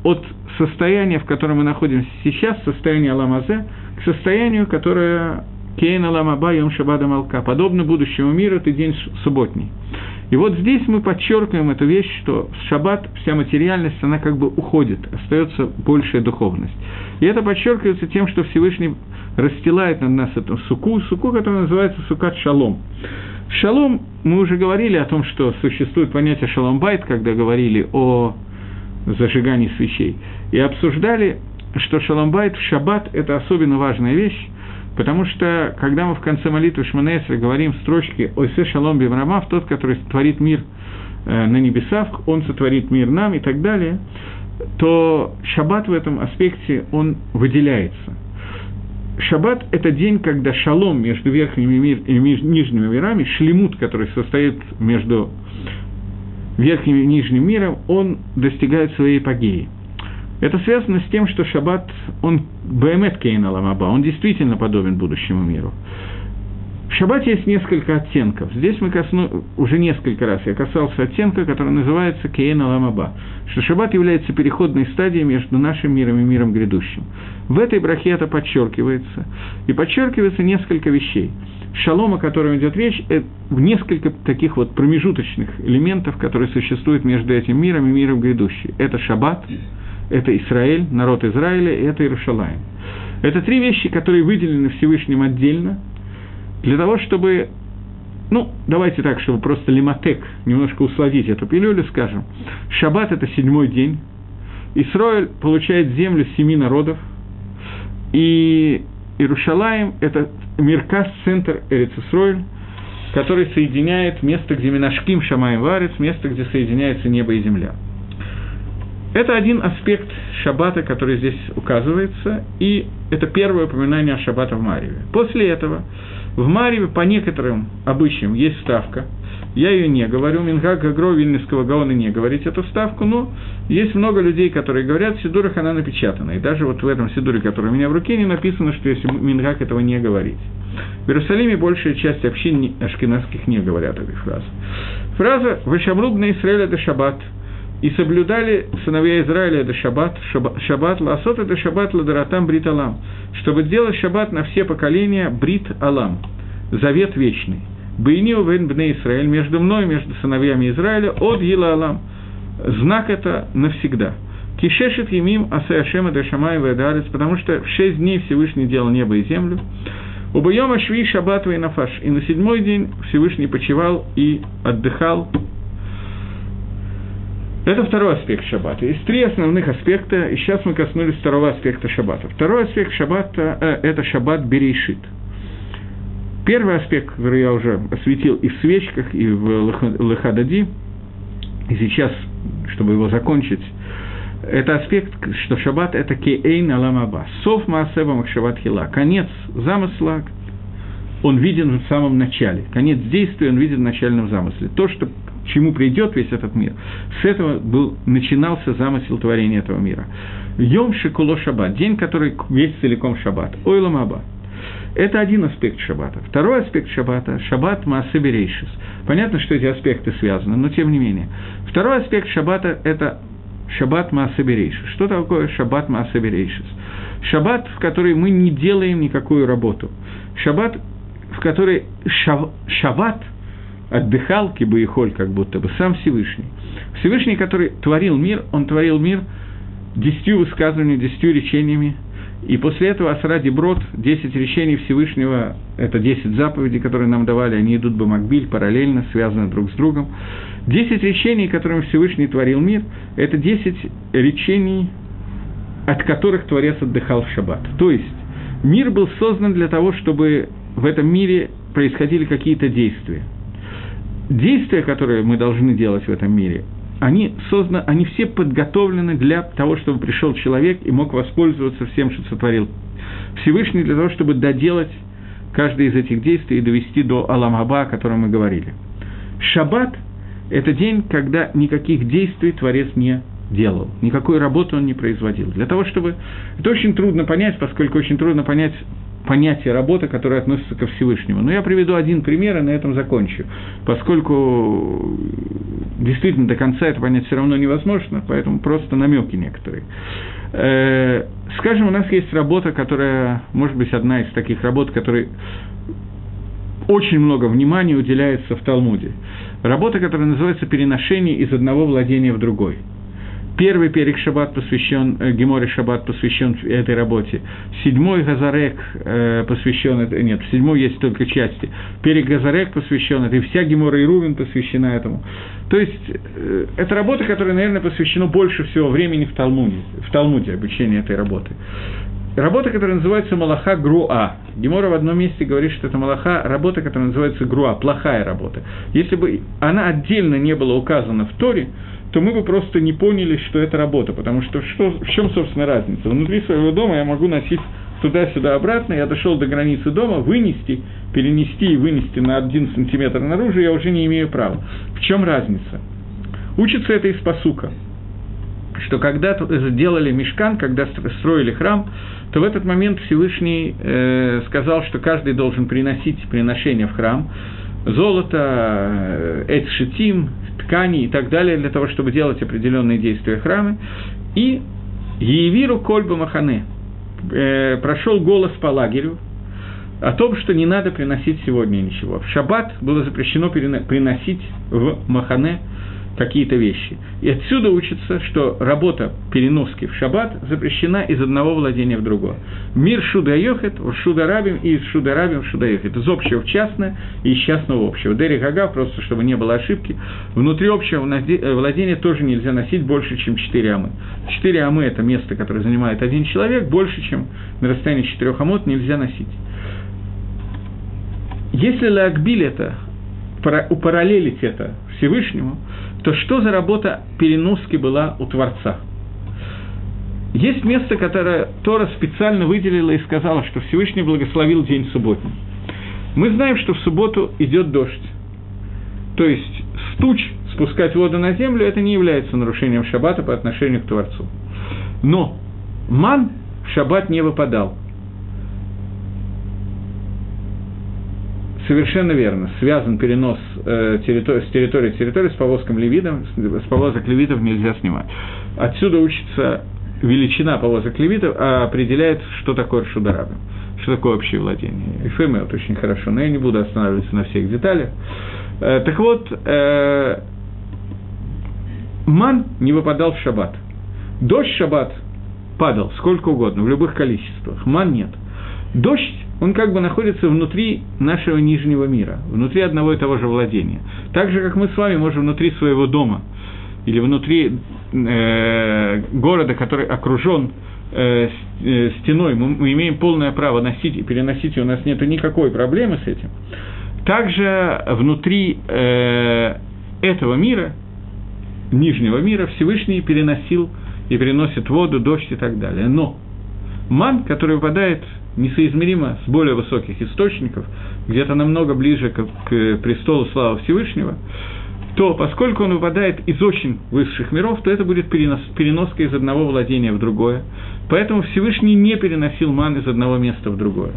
от состояния, в котором мы находимся сейчас, состояния Аламазе, к состоянию, которое Кейн Аламаба Йом Шабада Малка, подобно будущему миру, это день субботний. И вот здесь мы подчеркиваем эту вещь, что в шаббат вся материальность, она как бы уходит, остается большая духовность. И это подчеркивается тем, что Всевышний расстилает над нас эту суку, суку, которая называется сукат шалом. Шалом, мы уже говорили о том, что существует понятие шалом-байт, когда говорили о зажигании свечей, и обсуждали, что шалом-байт в шаббат – это особенно важная вещь, Потому что, когда мы в конце молитвы Шманесра говорим строчки «Ойсе шалом бимрамав», тот, который творит мир э, на небесах, он сотворит мир нам и так далее, то шаббат в этом аспекте, он выделяется. Шаббат – это день, когда шалом между верхними мир, и нижними мирами, шлемут, который состоит между верхним и нижним миром, он достигает своей эпогеи. Это связано с тем, что шаббат, он бэмет кейна ламаба, он действительно подобен будущему миру. В шаббате есть несколько оттенков. Здесь мы косну... уже несколько раз я касался оттенка, который называется Кейна Ламаба, что шаббат является переходной стадией между нашим миром и миром грядущим. В этой брахе это подчеркивается. И подчеркивается несколько вещей. Шалом, о котором идет речь, это несколько таких вот промежуточных элементов, которые существуют между этим миром и миром грядущим. Это шаббат, это Израиль, народ Израиля, и это Иерушалаем. Это три вещи, которые выделены Всевышним отдельно – для того, чтобы, ну, давайте так, чтобы просто лиматек, немножко усладить эту пилюлю, скажем, шаббат – это седьмой день, Исроэль получает землю семи народов, и Иерушалаем – это Миркас, центр Эрицисроэль, который соединяет место, где Минашким Шамаем Варец, место, где соединяется небо и земля. Это один аспект шаббата, который здесь указывается, и это первое упоминание о шаббата в Марьеве. После этого в Марьеве по некоторым обычаям есть ставка. Я ее не говорю, Мингак Гагро Вильнюсского Гаона не говорить эту ставку, но есть много людей, которые говорят, в Сидурах она напечатана. И даже вот в этом Сидуре, который у меня в руке, не написано, что если Мингак этого не говорить. В Иерусалиме большая часть общин ашкенадских не говорят этой фразы. Фраза «Вышамруб на Израиль это шаббат», и соблюдали сыновья Израиля это шаббат, шаббат ласот это шаббат ладаратам брит алам, чтобы делать шаббат на все поколения брит алам, завет вечный. Бейниу вен бне Израиль, между мной и между сыновьями Израиля, от Гила Алам. Знак это навсегда. Кишешет емим асе Ашема дешамай ведарец, потому что в шесть дней Всевышний делал небо и землю. Убоема шви шаббат и нафаш. И на седьмой день Всевышний почевал и отдыхал это второй аспект шаббата. Есть три основных аспекта, и сейчас мы коснулись второго аспекта шаббата. Второй аспект шаббата э, – это шаббат берейшит. Первый аспект, который я уже осветил и в свечках, и в Лехадади, и сейчас, чтобы его закончить, это аспект, что шаббат – это кейн аламаба, сов маасеба махшабат хила, конец замысла, он виден в самом начале. Конец действия он виден в начальном замысле. То, что чему придет весь этот мир. С этого был, начинался замысел творения этого мира. Йом Шикуло Шаббат, день, который весь целиком Шаббат. Ойлам Аба. Это один аспект шаббата. Второй аспект шаббата – шаббат Маасе Берейшис. Понятно, что эти аспекты связаны, но тем не менее. Второй аспект шаббата – это шаббат Маасе Берейшис. Что такое шаббат Маасе Берейшис? Шаббат, в который мы не делаем никакую работу. Шаббат, в который шав, шаббат – отдыхал, кибаихоль, как будто бы, сам Всевышний. Всевышний, который творил мир, он творил мир десятью высказываниями, десятью речениями, и после этого Асради Брод, десять речений Всевышнего, это десять заповедей, которые нам давали, они идут бы Макбиль, параллельно, связаны друг с другом. Десять речений, которыми Всевышний творил мир, это десять речений, от которых Творец отдыхал в шаббат. То есть, мир был создан для того, чтобы в этом мире происходили какие-то действия – действия, которые мы должны делать в этом мире, они созданы, они все подготовлены для того, чтобы пришел человек и мог воспользоваться всем, что сотворил Всевышний, для того, чтобы доделать каждое из этих действий и довести до Аламаба, о котором мы говорили. Шаббат – это день, когда никаких действий Творец не делал, никакой работы он не производил. Для того, чтобы... Это очень трудно понять, поскольку очень трудно понять понятие работы, которое относится ко Всевышнему. Но я приведу один пример и на этом закончу, поскольку действительно до конца это понять все равно невозможно, поэтому просто намеки некоторые. Э, скажем, у нас есть работа, которая, может быть, одна из таких работ, которой очень много внимания уделяется в Талмуде. Работа, которая называется «Переношение из одного владения в другой». Первый перек Шаббат посвящен, э, Геморе Шаббат посвящен этой работе. Седьмой Газарек э, посвящен, нет, в седьмой есть только части. Перек Газарек посвящен этой, вся Гемора и Рувин посвящена этому. То есть, э, это работа, которая, наверное, посвящена больше всего времени в Талмуде, в Талмуде обучение этой работы. Работа, которая называется Малаха Груа. Гемора в одном месте говорит, что это Малаха, работа, которая называется Груа, плохая работа. Если бы она отдельно не была указана в Торе, то мы бы просто не поняли, что это работа, потому что, что в чем, собственно, разница? Внутри своего дома я могу носить туда-сюда обратно, я дошел до границы дома, вынести, перенести и вынести на один сантиметр наружу я уже не имею права. В чем разница? Учится это из посука. что когда делали мешкан, когда строили храм, то в этот момент Всевышний э, сказал, что каждый должен приносить приношение в храм, золото, э, эцшитим, ткани и так далее, для того, чтобы делать определенные действия в храме. И Еевиру Кольба Махане э, прошел голос по лагерю о том, что не надо приносить сегодня ничего. В шаббат было запрещено приносить в Махане какие-то вещи. И отсюда учится, что работа переноски в шаббат запрещена из одного владения в другое. Мир шуда йохет, в шуда рабим, и из шуда рабим в шуда йохет. Из общего в частное и из частного в общего. Дери Гага, просто чтобы не было ошибки, внутри общего владения тоже нельзя носить больше, чем 4 амы. 4 амы – это место, которое занимает один человек, больше, чем на расстоянии 4 амот нельзя носить. Если Лагбиль это, упараллелить это Всевышнему, то что за работа переноски была у Творца? Есть место, которое Тора специально выделила и сказала, что Всевышний благословил день субботний. Мы знаем, что в субботу идет дождь. То есть стуч спускать воду на землю, это не является нарушением шаббата по отношению к Творцу. Но ман в шаббат не выпадал – Совершенно верно. Связан перенос э, территории, с территории территории с повозком левитов, с повозок левитов нельзя снимать. Отсюда учится величина повозок левитов, а определяет, что такое шударабим, что такое общее владение. И вот очень хорошо, но я не буду останавливаться на всех деталях. Э, так вот, э, ман не выпадал в шаббат. Дождь шаббат падал сколько угодно, в любых количествах. Ман нет. Дождь он как бы находится внутри нашего нижнего мира, внутри одного и того же владения. Так же, как мы с вами можем внутри своего дома или внутри э, города, который окружен э, э, стеной, мы, мы имеем полное право носить и переносить, и у нас нет никакой проблемы с этим. Также внутри э, этого мира, нижнего мира, Всевышний переносил и переносит воду, дождь и так далее. Но ман, который выпадает несоизмеримо с более высоких источников, где-то намного ближе к, к престолу славы Всевышнего, то поскольку он выпадает из очень высших миров, то это будет перенос, переноска из одного владения в другое. Поэтому Всевышний не переносил ман из одного места в другое.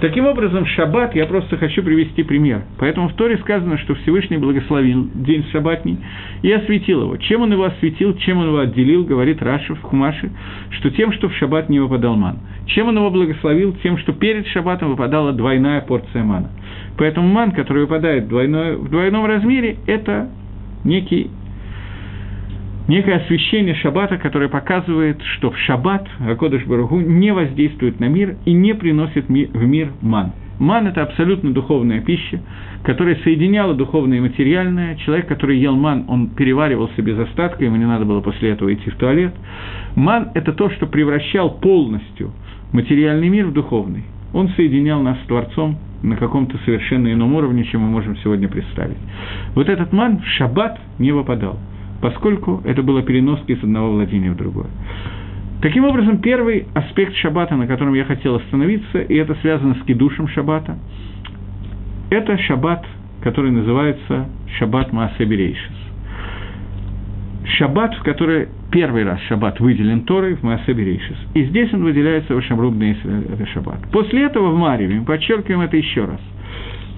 Таким образом, шаббат, я просто хочу привести пример. Поэтому в Торе сказано, что Всевышний благословил день шаббатний и осветил его. Чем он его осветил, чем он его отделил, говорит Раша в Хумаше, что тем, что в шаббат не выпадал ман. Чем он его благословил? Тем, что перед шаббатом выпадала двойная порция мана. Поэтому ман, который выпадает в, двойной, в двойном размере, это некий некое освещение шаббата, которое показывает, что в шаббат Акодыш Баругу не воздействует на мир и не приносит в мир ман. Ман – это абсолютно духовная пища, которая соединяла духовное и материальное. Человек, который ел ман, он переваривался без остатка, ему не надо было после этого идти в туалет. Ман – это то, что превращал полностью материальный мир в духовный. Он соединял нас с Творцом на каком-то совершенно ином уровне, чем мы можем сегодня представить. Вот этот ман в шаббат не выпадал – поскольку это было переноски из одного владения в другое. Таким образом, первый аспект шаббата, на котором я хотел остановиться, и это связано с кидушем шаббата, это шаббат, который называется шаббат Маасеберейшис. Шаббат, в который первый раз шаббат выделен Торой в Маасеберейшис. И здесь он выделяется в Шамрубный шаббат. После этого в Марьеве, мы подчеркиваем это еще раз –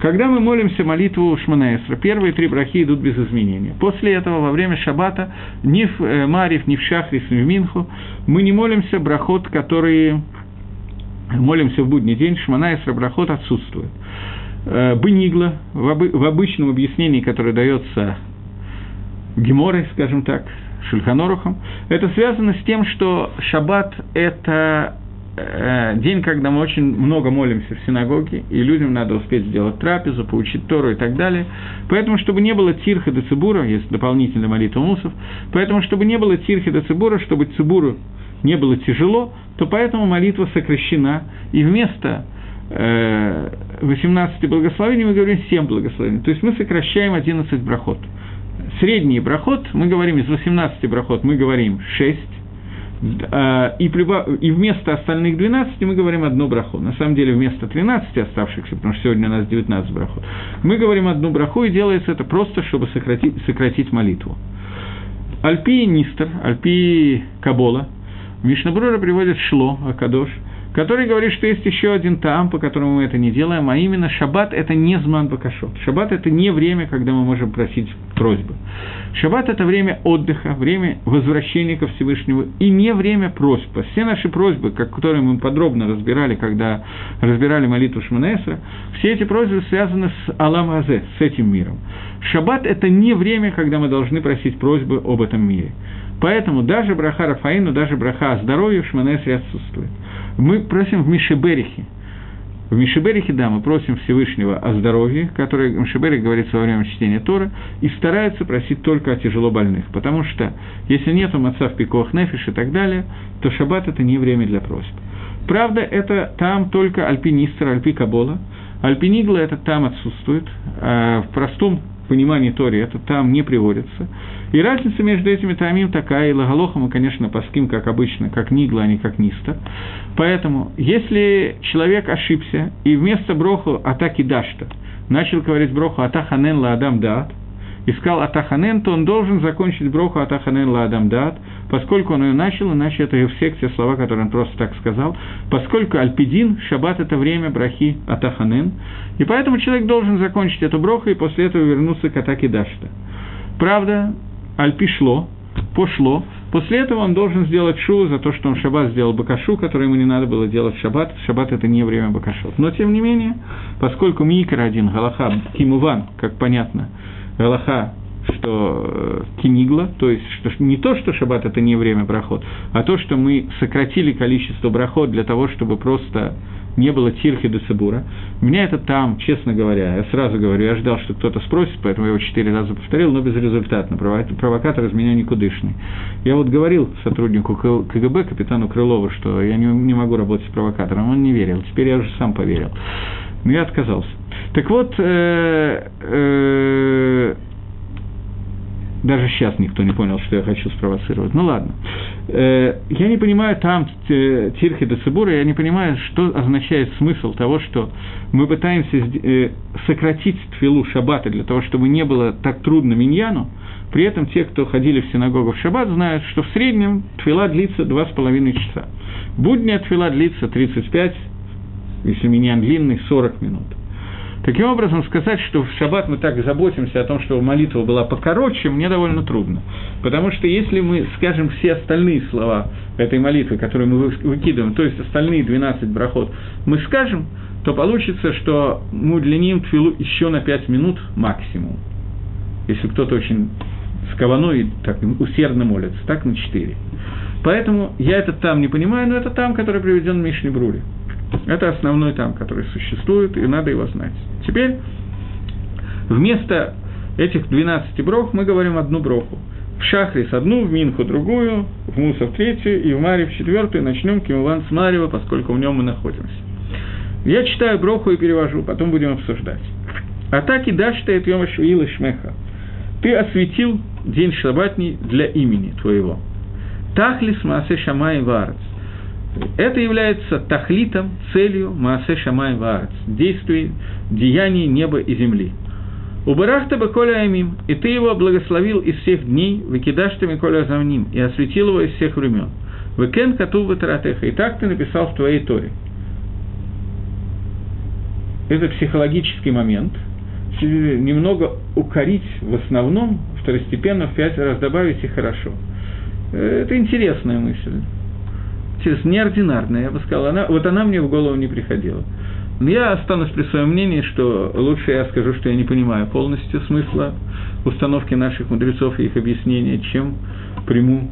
когда мы молимся молитву Шманаэсра, первые три брахи идут без изменения. После этого, во время шаббата, ни в э, Марив, ни в Шахрис, ни в Минху, мы не молимся брахот, которые молимся в будний день, Шманаэсра брахот отсутствует. Э, Бенигла, в обычном объяснении, которое дается Геморой, скажем так, Шульханорухом, это связано с тем, что шаббат – это Э, день, когда мы очень много молимся в синагоге, и людям надо успеть сделать трапезу, поучить Тору и так далее. Поэтому, чтобы не было тирха до цибура, есть дополнительная молитва мусов, поэтому, чтобы не было тирхи до цибура, чтобы цибуру не было тяжело, то поэтому молитва сокращена, и вместо 18 э, благословений мы говорим 7 благословений. То есть мы сокращаем 11 брахот. Средний брахот, мы говорим из 18 брахот, мы говорим 6, а, и, и вместо остальных 12 мы говорим одну браху. На самом деле вместо 13 оставшихся, потому что сегодня у нас 19 браху, мы говорим одну браху, и делается это просто, чтобы сократить, сократить молитву. Альпи Нистер, Альпи Кабола, Мишнабрура приводит Шло, Акадош – который говорит, что есть еще один там, по которому мы это не делаем, а именно шаббат – это не зман бакашот. Шаббат – это не время, когда мы можем просить просьбы. Шаббат – это время отдыха, время возвращения ко Всевышнему и не время просьб. Все наши просьбы, которые мы подробно разбирали, когда разбирали молитву Шманесра, все эти просьбы связаны с Алам Азе, с этим миром. Шаббат – это не время, когда мы должны просить просьбы об этом мире. Поэтому даже браха Рафаину, даже браха о здоровье в Шманесре отсутствует. Мы просим в Мишеберихе. В Мишеберихе, да, мы просим Всевышнего о здоровье, который Мишеберих говорится во время чтения Тора, и стараются просить только о тяжело больных, потому что если нет отца в пикох нефиш и так далее, то шаббат – это не время для просьб. Правда, это там только альпинистр, альпи Кабола. Альпинигла это там отсутствует. А в простом понимании Тори это там не приводится. И разница между этими тамим такая, и лагалоха мы, конечно, паским, как обычно, как нигла, а не как ниста. Поэтому, если человек ошибся, и вместо броху атаки дашта начал говорить броху атаханен ла адам дат, искал атаханен, то он должен закончить броху атаханен ла адам дат, поскольку он ее начал, иначе это все те слова, которые он просто так сказал, поскольку альпидин, шаббат – это время брахи атаханен, и поэтому человек должен закончить эту броху и после этого вернуться к атаке дашта. Правда, альпи шло, пошло, После этого он должен сделать шу за то, что он в шаббат сделал бакашу, который ему не надо было делать в шаббат. Шаббат – это не время бакашот. Но, тем не менее, поскольку микро один, галаха, кимуван, как понятно, галаха что э, кинигла, то есть что не то, что шаббат это не время брахот, а то, что мы сократили количество брахот для того, чтобы просто не было тирхи до цибура. Меня это там, честно говоря, я сразу говорю, я ждал, что кто-то спросит, поэтому я его четыре раза повторил, но безрезультатно. Провокатор из меня никудышный. Я вот говорил сотруднику КГБ, капитану Крылову, что я не, не могу работать с провокатором, он не верил. Теперь я уже сам поверил. Но я отказался. Так вот, э, э, даже сейчас никто не понял, что я хочу спровоцировать. Ну ладно. Э, я не понимаю там Тирхи до Цибура, я не понимаю, что означает смысл того, что мы пытаемся сократить твилу шаббата для того, чтобы не было так трудно миньяну, при этом те, кто ходили в синагогу в шаббат, знают, что в среднем твила длится два с половиной часа. Будняя твила длится 35, если миньян длинный, 40 минут. Таким образом, сказать, что в шаббат мы так заботимся о том, чтобы молитва была покороче, мне довольно трудно. Потому что если мы скажем все остальные слова этой молитвы, которые мы выкидываем, то есть остальные 12 брахот, мы скажем, то получится, что мы удлиним твилу еще на 5 минут максимум. Если кто-то очень с каваной так усердно молится, так на 4. Поэтому я это там не понимаю, но это там, который приведен в Мишне Бруре. Это основной там, который существует, и надо его знать. Теперь вместо этих 12 брох мы говорим одну броху. В Шахрис одну, в Минху другую, в Мусов третью и в Маре в четвертую. Начнем Кимуван с Марева, поскольку в нем мы находимся. Я читаю броху и перевожу, потом будем обсуждать. Атаки даштает Йома Швиила Шмеха. Ты осветил день шабатний для имени твоего. Тахлис Маасе Шамай Варец. Это является тахлитом, целью Маасе Шамай Ваарец, действий, деяний неба и земли. Убарахта бы Коля Амим, и ты его благословил из всех дней, выкидашь ты Коля Замним, и осветил его из всех времен. Векен Кату Ватаратеха, и так ты написал в твоей Торе. Это психологический момент, немного укорить в основном, второстепенно в пять раз добавить и хорошо. Это интересная мысль неординарная, я бы сказал, она, вот она мне в голову не приходила. Но я останусь при своем мнении, что лучше я скажу, что я не понимаю полностью смысла установки наших мудрецов и их объяснения, чем приму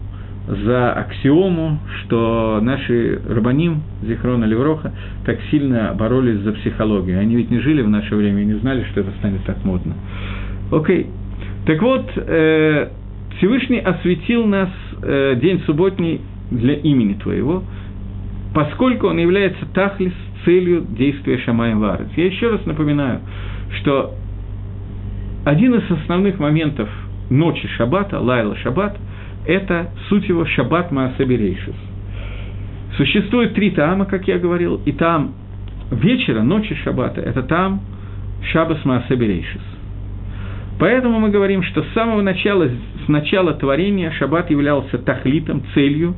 за аксиому, что наши рабаним, Зихрона Левроха, так сильно боролись за психологию. Они ведь не жили в наше время и не знали, что это станет так модно. Окей. Так вот, э, Всевышний осветил нас э, день субботний для имени Твоего, поскольку он является тахлис, целью действия Шамаем Варец. Я еще раз напоминаю, что один из основных моментов ночи Шаббата, Лайла Шаббат, это суть его Шаббат Маасаберейшис. Существует три тама, как я говорил, и там вечера, ночи Шаббата, это там Шабас Маасаберейшис. Поэтому мы говорим, что с самого начала с начала творения шаббат являлся тахлитом, целью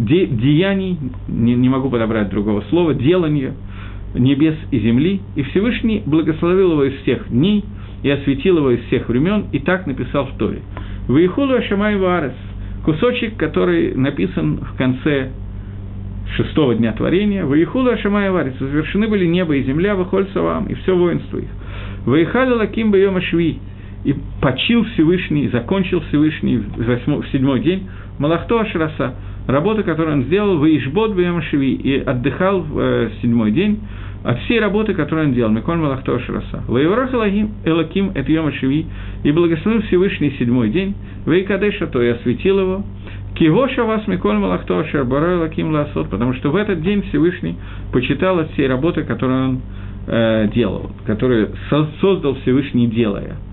де, деяний, не, не могу подобрать другого слова, делания небес и земли, и Всевышний благословил его из всех дней и осветил его из всех времен, и так написал в Торе. «Ваихулу Ашамай Варес» – кусочек, который написан в конце шестого дня творения, «Ваихулу Ашамай Варес» – завершены были небо и земля, выхоль вам и все воинство их. «Ваихали Лаким Байома Шви» и почил Всевышний, закончил Всевышний в, восьмой, в седьмой день Малахто Ашраса, работа, которую он сделал в Ишбот Бьямашеви, и отдыхал в э, седьмой день от всей работы, которую он делал, Миколь Малахто Ашраса. Ваеврах Элаким, это Йомашеви, и благословил Всевышний седьмой день, Вейкадеша, то и осветил его, Кигоша вас Миколь Малахто Ашарбара Элаким Ласот, потому что в этот день Всевышний почитал от всей работы, которую он э, делал, которую создал Всевышний, делая –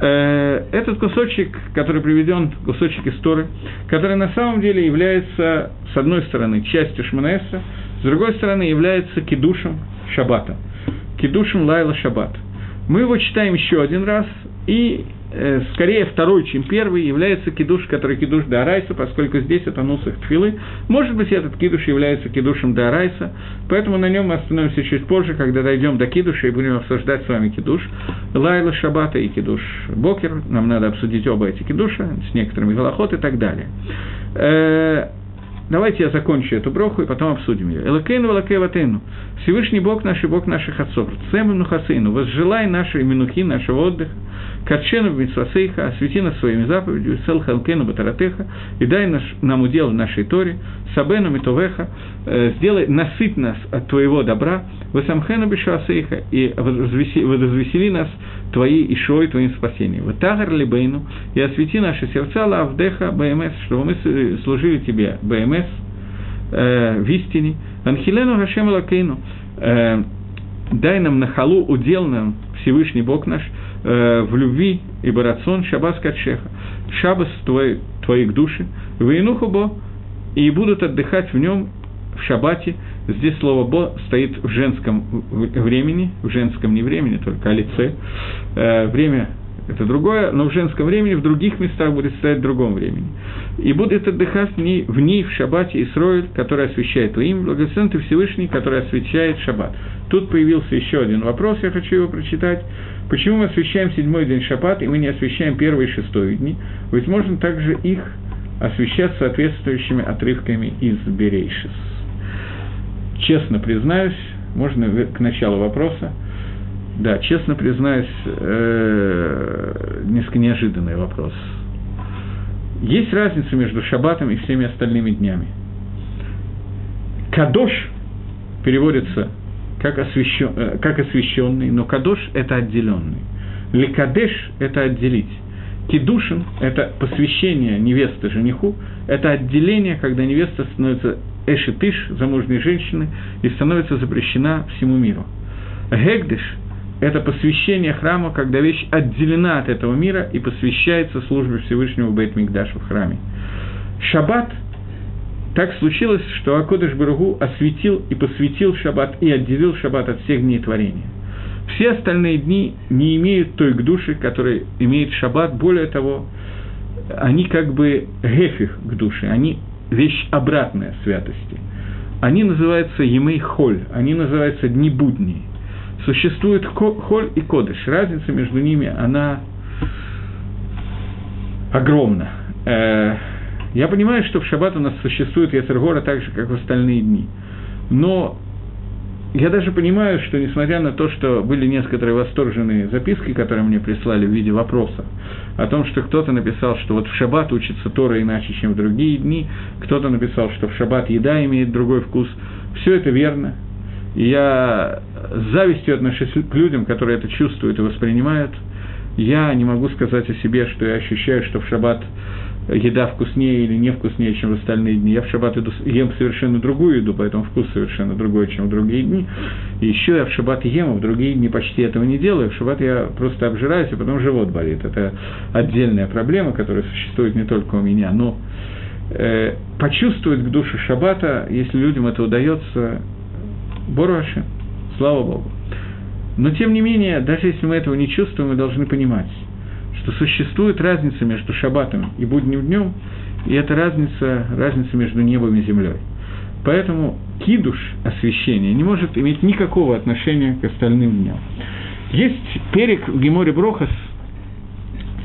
этот кусочек, который приведен, кусочек истории, который на самом деле является, с одной стороны, частью Шманеса, с другой стороны, является кидушем Шаббата, кидушем Лайла Шаббат. Мы его читаем еще один раз, и Э, скорее второй, чем первый, является кидуш, который кидуш Дарайса, поскольку здесь это нусах тфилы. Может быть, этот кидуш является кидушем Дарайса, поэтому на нем мы остановимся чуть позже, когда дойдем до кидуша и будем обсуждать с вами кидуш Лайла Шабата и кидуш Бокер. Нам надо обсудить оба эти кидуша с некоторыми голоход и так далее. Э, давайте я закончу эту броху и потом обсудим ее. Элакейну Элакей Всевышний Бог наш и Бог наших отцов. Цем Нухасейну. Возжелай нашей минухи, нашего отдыха. Качену в Митсвасейха, освети нас своими заповедями, Сел Халкену Батаратеха, и дай наш, нам удел в нашей Торе, Сабену Митовеха, э, сделай, насыть нас от твоего добра, Васамхену Бишуасейха, и возвесели нас твои Ишой, твоим спасением. Ватагар Либейну, и освети наши сердца Лавдеха БМС, чтобы мы служили тебе БМС, э, в истине, Анхилену Хашем Лакейну, э, дай нам на халу удел нам Всевышний Бог наш, э, в любви и барацон шабас качеха. Шабас твой, твоих души, войнуху бо, и будут отдыхать в нем в шабате. Здесь слово «бо» стоит в женском времени, в женском не времени, только о лице. Э, время это другое, но в женском времени, в других местах будет стоять в другом времени. И будет отдыхать в ней, в, ней, в шаббате Исроиль, который освещает твоим, благословен ты Всевышний, который освещает шаббат. Тут появился еще один вопрос, я хочу его прочитать. Почему мы освещаем седьмой день шаббат, и мы не освещаем первый и шестой дни? Ведь можно также их освещать соответствующими отрывками из Берейшис. Честно признаюсь, можно к началу вопроса – да, честно признаюсь, э, несколько неожиданный вопрос. Есть разница между шаббатом и всеми остальными днями. Кадош переводится как, освящен, э, как освященный, но кадош – это отделенный. Ликадеш – это отделить. Кидушин – это посвящение невесты жениху, это отделение, когда невеста становится эшетыш, замужней женщины, и становится запрещена всему миру. Гегдыш это посвящение храма, когда вещь отделена от этого мира и посвящается службе Всевышнего Бейт в храме. Шаббат так случилось, что Акодыш Баругу осветил и посвятил Шаббат и отделил Шаббат от всех дней творения. Все остальные дни не имеют той к душе, которой имеет Шаббат. Более того, они как бы гефих к душе, они вещь обратная святости. Они называются Емей Холь, они называются Дни будни – существует холь и кодыш. Разница между ними, она огромна. Э, я понимаю, что в шаббат у нас существует Яцергора так же, как в остальные дни. Но я даже понимаю, что несмотря на то, что были некоторые восторженные записки, которые мне прислали в виде вопроса, о том, что кто-то написал, что вот в шаббат учится Тора иначе, чем в другие дни, кто-то написал, что в шаббат еда имеет другой вкус, все это верно, и я с завистью отношусь к людям, которые это чувствуют и воспринимают. Я не могу сказать о себе, что я ощущаю, что в шаббат еда вкуснее или не вкуснее, чем в остальные дни. Я в шаббат иду, ем совершенно другую еду, поэтому вкус совершенно другой, чем в другие дни. И еще я в шаббат ем, а в другие дни почти этого не делаю. В шаббат я просто обжираюсь, и потом живот болит. Это отдельная проблема, которая существует не только у меня, но э, почувствовать к душе шаббата, если людям это удается, Боруаши, слава Богу. Но, тем не менее, даже если мы этого не чувствуем, мы должны понимать, что существует разница между шаббатом и будним днем, и это разница, разница между небом и землей. Поэтому кидуш, освящение, не может иметь никакого отношения к остальным дням. Есть перек в Геморе Брохас,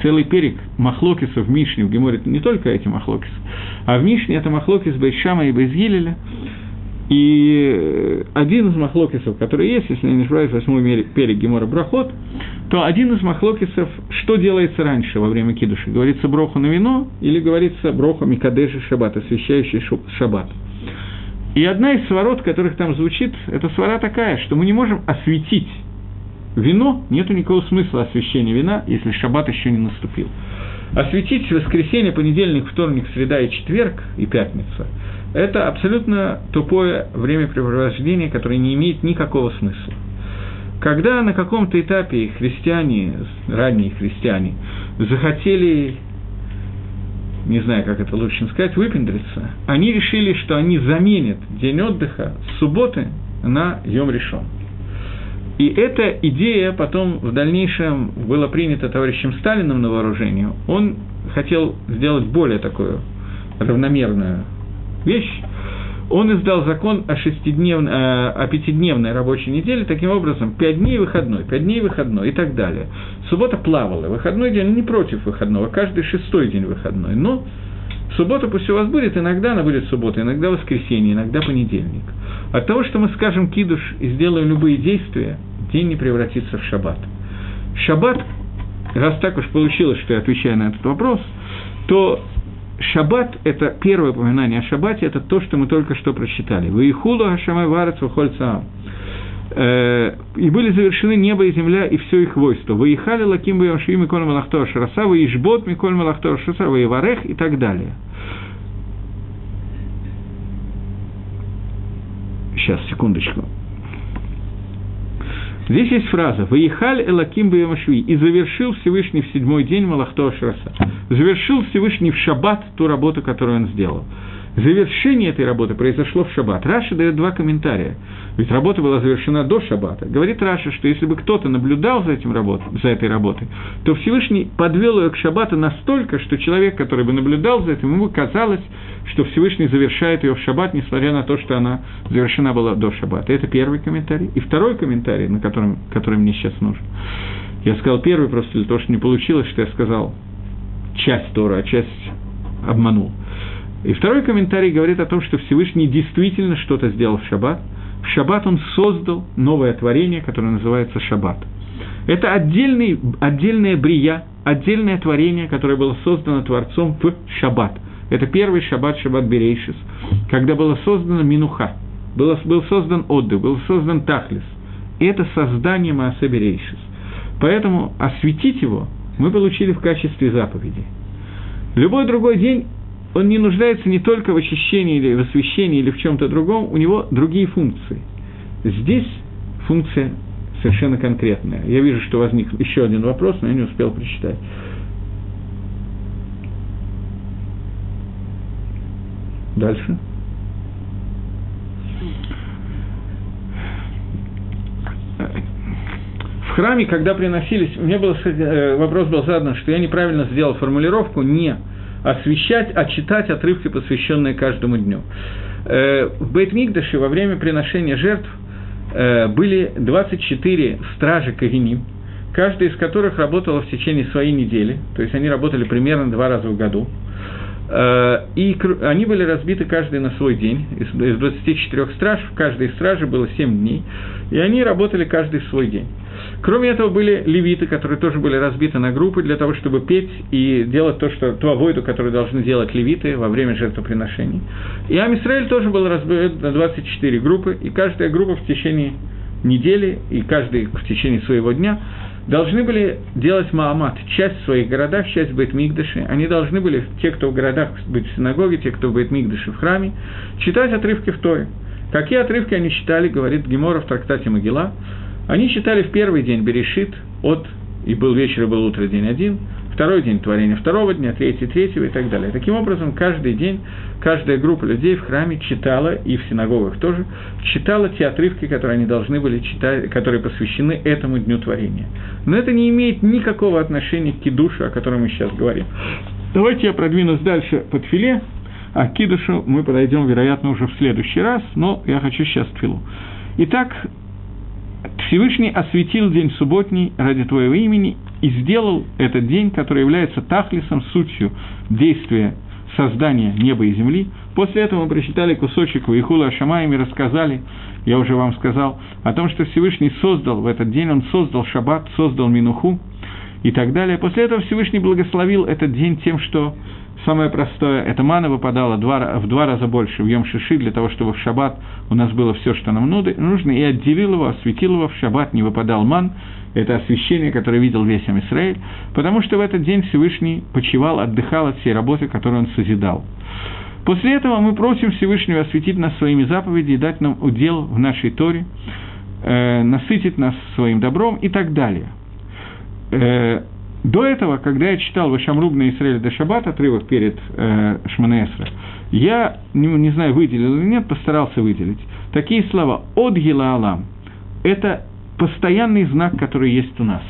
целый перек махлокисов в Мишне, в Геморе не только эти махлокисы, а в Мишне это махлокис Бейшама и Бейзгилеля, и один из махлокисов, который есть, если я не ошибаюсь, восьмой перек Гемора Брахот, то один из махлокисов, что делается раньше во время кидуши? Говорится броху на вино или говорится броху Микадеши Шаббат, освящающий Шаббат? И одна из сворот, которых там звучит, это свора такая, что мы не можем осветить вино, нету никакого смысла освещения вина, если шаббат еще не наступил. Осветить воскресенье, понедельник, вторник, среда и четверг и пятница – это абсолютно тупое времяпрепровождение, которое не имеет никакого смысла. Когда на каком-то этапе христиане, ранние христиане, захотели, не знаю, как это лучше сказать, выпендриться, они решили, что они заменят день отдыха с субботы на Йом решен. И эта идея потом в дальнейшем была принята товарищем Сталином на вооружение. Он хотел сделать более такую равномерную вещь. Он издал закон о, шестидневной, э, о пятидневной рабочей неделе, таким образом, пять дней выходной, пять дней выходной и так далее. Суббота плавала, выходной день не против выходного, каждый шестой день выходной. Но суббота пусть у вас будет, иногда она будет суббота, иногда воскресенье, иногда понедельник. От того, что мы скажем кидуш и сделаем любые действия, день не превратится в шаббат. Шаббат, раз так уж получилось, что я отвечаю на этот вопрос, то шаббат – это первое упоминание о шаббате, это то, что мы только что прочитали. «Ваихулу Хашамай Варец Вахольцаам» э, и были завершены небо и земля и все их войство. Выехали лаким бьемши Миколь Малахтор Шараса, Выишбот Миколь Малахтор Шараса, Выеварех и так далее. Сейчас, секундочку. Здесь есть фраза «ויכל אלוקים ביום השביעי» и завершил Всевышний в седьмой день מלאכתו אשר עשה. Завершил Всевышний в шаббат ту работу, которую он сделал. Завершение этой работы произошло в шаббат. Раши дает два комментария. Ведь работа была завершена до шаббата. Говорит Раши, что если бы кто-то наблюдал за, этим работ, за этой работой, то Всевышний подвел ее к шаббату настолько, что человек, который бы наблюдал за этим, ему казалось, что Всевышний завершает ее в шаббат, несмотря на то, что она завершена была до шаббата. Это первый комментарий. И второй комментарий, на котором, который мне сейчас нужен. Я сказал первый просто для того, что не получилось, что я сказал часть Тора, а часть обманул. И второй комментарий говорит о том, что Всевышний действительно что-то сделал в шаббат. В шаббат он создал новое творение, которое называется шаббат. Это отдельный, отдельная брия, отдельное творение, которое было создано Творцом в шаббат. Это первый шаббат, шаббат Берейшис, когда была создана Минуха, было, был создан отдых, был создан Тахлис. Это создание Маасе Берейшис. Поэтому осветить его мы получили в качестве заповеди. Любой другой день он не нуждается не только в очищении или в освещении или в чем-то другом, у него другие функции. Здесь функция совершенно конкретная. Я вижу, что возник еще один вопрос, но я не успел прочитать. Дальше. В храме, когда приносились, меня был, э, вопрос был задан, что я неправильно сделал формулировку «не освещать, а читать отрывки, посвященные каждому дню. Э, в Бейтмигдаше во время приношения жертв э, были 24 стражи Кагиним, каждая из которых работала в течение своей недели, то есть они работали примерно два раза в году. Э, и они были разбиты каждый на свой день. Из 24 страж, в каждой страже было 7 дней, и они работали каждый в свой день. Кроме этого, были левиты, которые тоже были разбиты на группы для того, чтобы петь и делать то, что, ту авойду, которую должны делать левиты во время жертвоприношений. И Амисраэль тоже был разбит на 24 группы, и каждая группа в течение недели, и каждый в течение своего дня должны были делать Маамат, часть в своих городах, часть в Бейтмигдаше. Они должны были, те, кто в городах быть в синагоге, те, кто в Бейтмигдаше в храме, читать отрывки в Торе. Какие отрывки они читали, говорит Гемора в трактате Могила, они читали в первый день Берешит от, и был вечер, и был утро, день один, второй день творения второго дня, третий третьего и так далее. Таким образом, каждый день каждая группа людей в храме читала, и в синагогах тоже, читала те отрывки, которые они должны были читать, которые посвящены этому дню творения. Но это не имеет никакого отношения к кидушу, о котором мы сейчас говорим. Давайте я продвинусь дальше под филе, а к кидушу мы подойдем, вероятно, уже в следующий раз, но я хочу сейчас твилу. Итак, Всевышний осветил день субботний ради Твоего имени и сделал этот день, который является тахлисом, сутью действия создания неба и земли. После этого мы прочитали кусочек Ваихула Ашамаем и рассказали, я уже вам сказал, о том, что Всевышний создал в этот день, он создал шаббат, создал Минуху и так далее. После этого Всевышний благословил этот день тем, что Самое простое, эта мана выпадала два, в два раза больше в Йом-Шиши, для того, чтобы в шаббат у нас было все, что нам нужно, и отделил его, осветил его, в шаббат не выпадал ман, это освящение, которое видел весь Амисраэль, потому что в этот день Всевышний почивал, отдыхал от всей работы, которую он созидал. После этого мы просим Всевышнего осветить нас своими заповедями и дать нам удел в нашей Торе, э, насытить нас своим добром и так далее. Э, до этого, когда я читал Вашамруб на Исраиле до Шаббат, отрывок перед э, Шманеэсра, я, не, не знаю, выделил или нет, постарался выделить. Такие слова «От Гила Алам» – это постоянный знак, который есть у нас.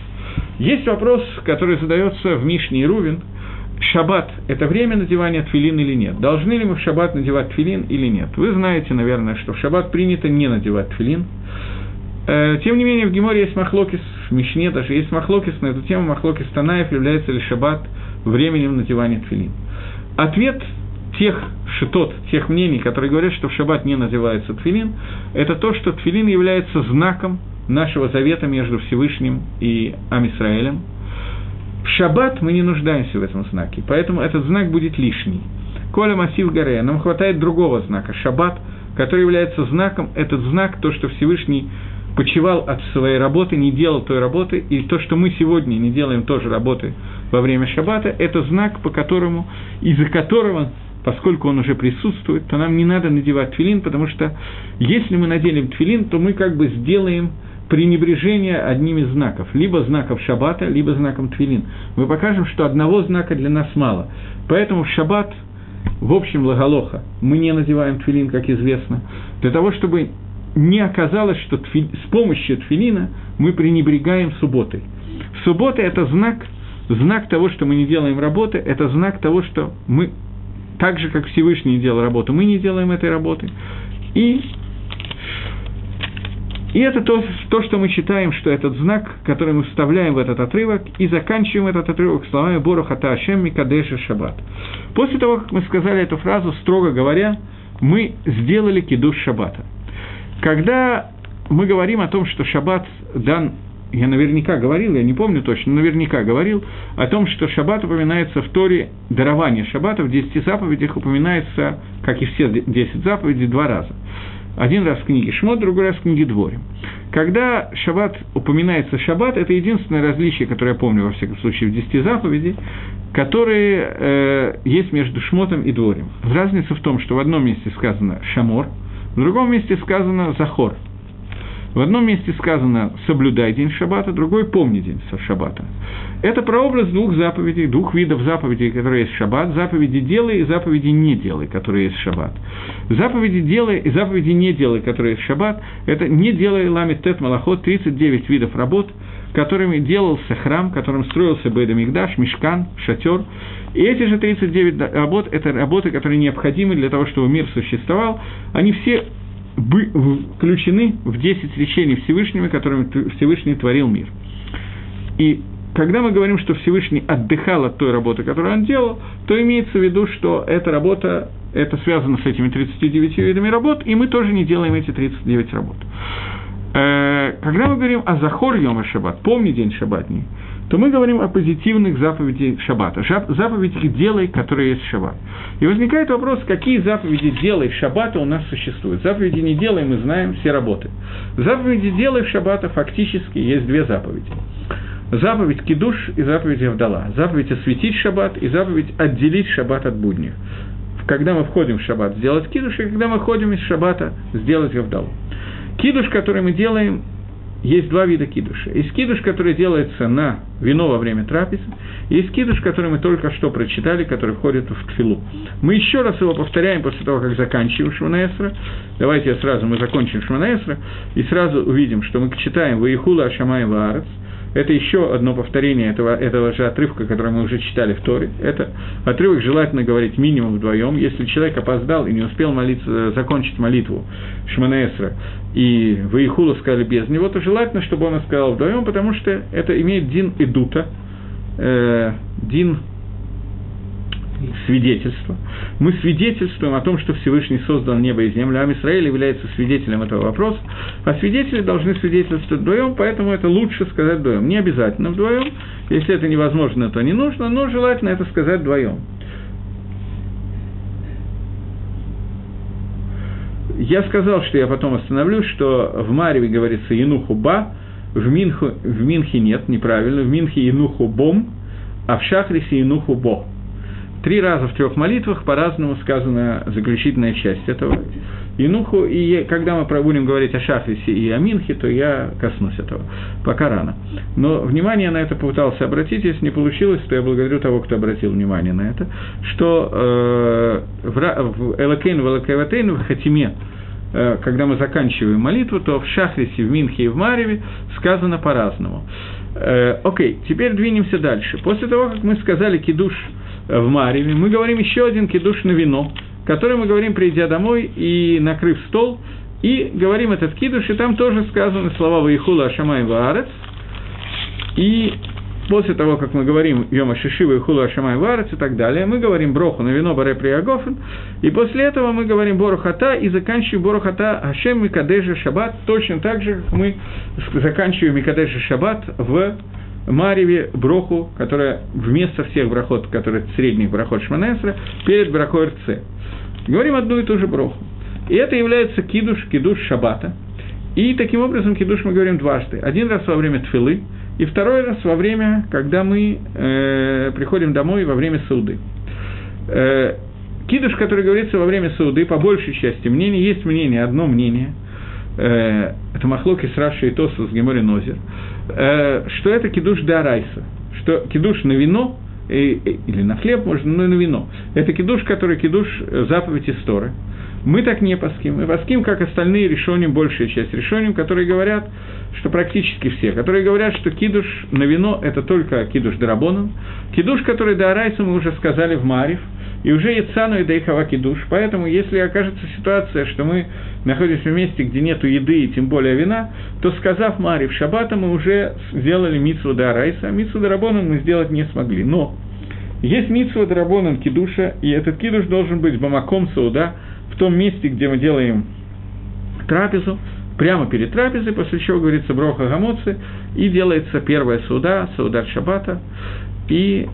Есть вопрос, который задается в Мишне и Рувин. Шаббат – это время надевания тфилин или нет? Должны ли мы в шаббат надевать тфилин или нет? Вы знаете, наверное, что в шаббат принято не надевать тфилин. Э, тем не менее, в Геморе есть махлокис, в Мишне даже есть махлокис на эту тему, махлокис Танаев, является ли шаббат временем надевания тфилин. Ответ тех шитот, тех мнений, которые говорят, что в шаббат не надевается тфилин, это то, что тфилин является знаком нашего завета между Всевышним и Амисраэлем. В шаббат мы не нуждаемся в этом знаке, поэтому этот знак будет лишний. Коля Массив Горе, нам хватает другого знака, шаббат, который является знаком, этот знак, то, что Всевышний почивал от своей работы, не делал той работы, и то, что мы сегодня не делаем тоже работы во время шаббата, это знак, по которому, из-за которого, поскольку он уже присутствует, то нам не надо надевать твилин, потому что если мы наделим твилин, то мы как бы сделаем пренебрежение одним из знаков, либо знаков шаббата, либо знаком твилин. Мы покажем, что одного знака для нас мало. Поэтому в шаббат, в общем, лаголоха, мы не надеваем твилин, как известно, для того, чтобы не оказалось, что тфи, с помощью тфилина мы пренебрегаем субботой. Суббота – это знак, знак того, что мы не делаем работы, это знак того, что мы, так же, как Всевышний делал работу, мы не делаем этой работы. И, и это то, то, что мы считаем, что этот знак, который мы вставляем в этот отрывок, и заканчиваем этот отрывок словами «Борохата Ашем Микадеша Шаббат». После того, как мы сказали эту фразу, строго говоря, мы сделали кидуш Шаббата – когда мы говорим о том, что шаббат дан, я наверняка говорил, я не помню точно, но наверняка говорил о том, что шаббат упоминается в Торе, дарование шаббата в десяти заповедях упоминается, как и все десять заповедей, два раза. Один раз в книге Шмот, другой раз в книге Дворим. Когда шаббат упоминается шаббат, это единственное различие, которое я помню, во всяком случае, в десяти заповедей, которые э, есть между Шмотом и Дворим. Разница в том, что в одном месте сказано «шамор», в другом месте сказано «захор». В одном месте сказано «соблюдай день шаббата», другой «помни день шаббата». Это прообраз двух заповедей, двух видов заповедей, которые есть шаббат, заповеди «делай» и заповеди «не делай», которые есть шаббат. Заповеди «делай» и заповеди «не делай», которые есть шаббат, это «не делай ламит тет малахот», 39 видов работ, которыми делался храм, которым строился Бейдамигдаш, Мешкан, Шатер. И эти же 39 работ – это работы, которые необходимы для того, чтобы мир существовал. Они все включены в 10 речений Всевышнего, которыми Всевышний творил мир. И когда мы говорим, что Всевышний отдыхал от той работы, которую он делал, то имеется в виду, что эта работа, это связано с этими 39 видами работ, и мы тоже не делаем эти 39 работ. Э, когда мы говорим о Захор Йома Шаббат, помни день шаббатний, то мы говорим о позитивных заповедях шаббата, заповедях «делай», которые есть в шаббат. И возникает вопрос, какие заповеди «делай» в шаббата у нас существуют. Заповеди «не делай» мы знаем, все работы. Заповеди «делай» в шаббата фактически есть две заповеди. Заповедь Кидуш и заповедь Авдала. Заповедь осветить шаббат и заповедь отделить шаббат от будних. Когда мы входим в шаббат, сделать Кидуш, и когда мы ходим из шаббата, сделать Авдалу. Кидуш, который мы делаем, есть два вида кидуша. Есть кидуш, который делается на вино во время трапезы, и есть кидуш, который мы только что прочитали, который входит в тфилу. Мы еще раз его повторяем после того, как заканчиваем Шманаэсра. Давайте сразу мы закончим Шманаэсра, и сразу увидим, что мы читаем «Ваихула Ашамай Ваарец», это еще одно повторение этого, этого же отрывка, который мы уже читали в Торе. Это отрывок желательно говорить минимум вдвоем. Если человек опоздал и не успел молиться, закончить молитву Шманаэсра, и Ваихула сказали без него, то желательно, чтобы он сказал вдвоем, потому что это имеет дин идута, э, дин свидетельство. Мы свидетельствуем о том, что Всевышний создал небо и землю, а Израиль является свидетелем этого вопроса, а свидетели должны свидетельствовать вдвоем, поэтому это лучше сказать вдвоем. Не обязательно вдвоем, если это невозможно, то не нужно, но желательно это сказать вдвоем. Я сказал, что я потом остановлюсь, что в Мареве говорится «Енуху ба», в, Минху, в Минхе нет, неправильно, в Минхе «Енуху бом», а в Шахрисе «Енуху бо». Три раза в трех молитвах по-разному сказана заключительная часть этого. Инуху, и когда мы будем говорить о Шахрисе и о Минхе, то я коснусь этого. Пока рано. Но внимание на это попытался обратить, если не получилось, то я благодарю того, кто обратил внимание на это, что э, в Элакейн, в Элакейватейн, в Хатиме, э, когда мы заканчиваем молитву, то в Шахрисе, в Минхе и в Мареве сказано по-разному. Э, окей, теперь двинемся дальше. После того, как мы сказали кидуш в Мареве, мы говорим еще один кидуш на вино, который мы говорим, придя домой и накрыв стол, и говорим этот кидуш, и там тоже сказаны слова «Ваихула Ашамай Ваарец», и после того, как мы говорим Йома Шишива и Ашамай Варец и так далее, мы говорим Броху на вино Баре Приягофен, и после этого мы говорим Борухата и заканчиваем Борухата Ашем Микадежа Шаббат, точно так же, как мы заканчиваем Микадежа Шаббат в Мареве Броху, которая вместо всех брахот, которые средних брахот Шманесра, перед брахой РЦ. Говорим одну и ту же Броху. И это является кидуш, кидуш Шабата. И таким образом кидуш мы говорим дважды. Один раз во время тфилы, и второй раз во время, когда мы э, приходим домой во время сауды. Э, кидуш, который говорится во время сауды, по большей части мнений, есть мнение, одно мнение – э, это Махлоки с и Тосу с Гемори Нозер, э, что это кидуш Дарайса, что кидуш на вино, и, или на хлеб можно, но и на вино. Это кидуш, который кидуш э, заповедь истории. Мы так не паским. Мы паским, как остальные решением, большая часть решением, которые говорят, что практически все, которые говорят, что кидуш на вино – это только кидуш дарабоном. Кидуш, который до мы уже сказали в Марив, и уже Яцану и Дейхава кидуш. Поэтому, если окажется ситуация, что мы находимся в месте, где нет еды и тем более вина, то, сказав Марив Шаббата, мы уже сделали митсву до Арайса, а митсву Дарабоном мы сделать не смогли. Но есть митсва Дарабонан кидуша, и этот кидуш должен быть бамаком сауда, в том месте, где мы делаем трапезу, прямо перед трапезой, после чего говорится броха гамоцы, и делается первая сауда, сауда шаббата, и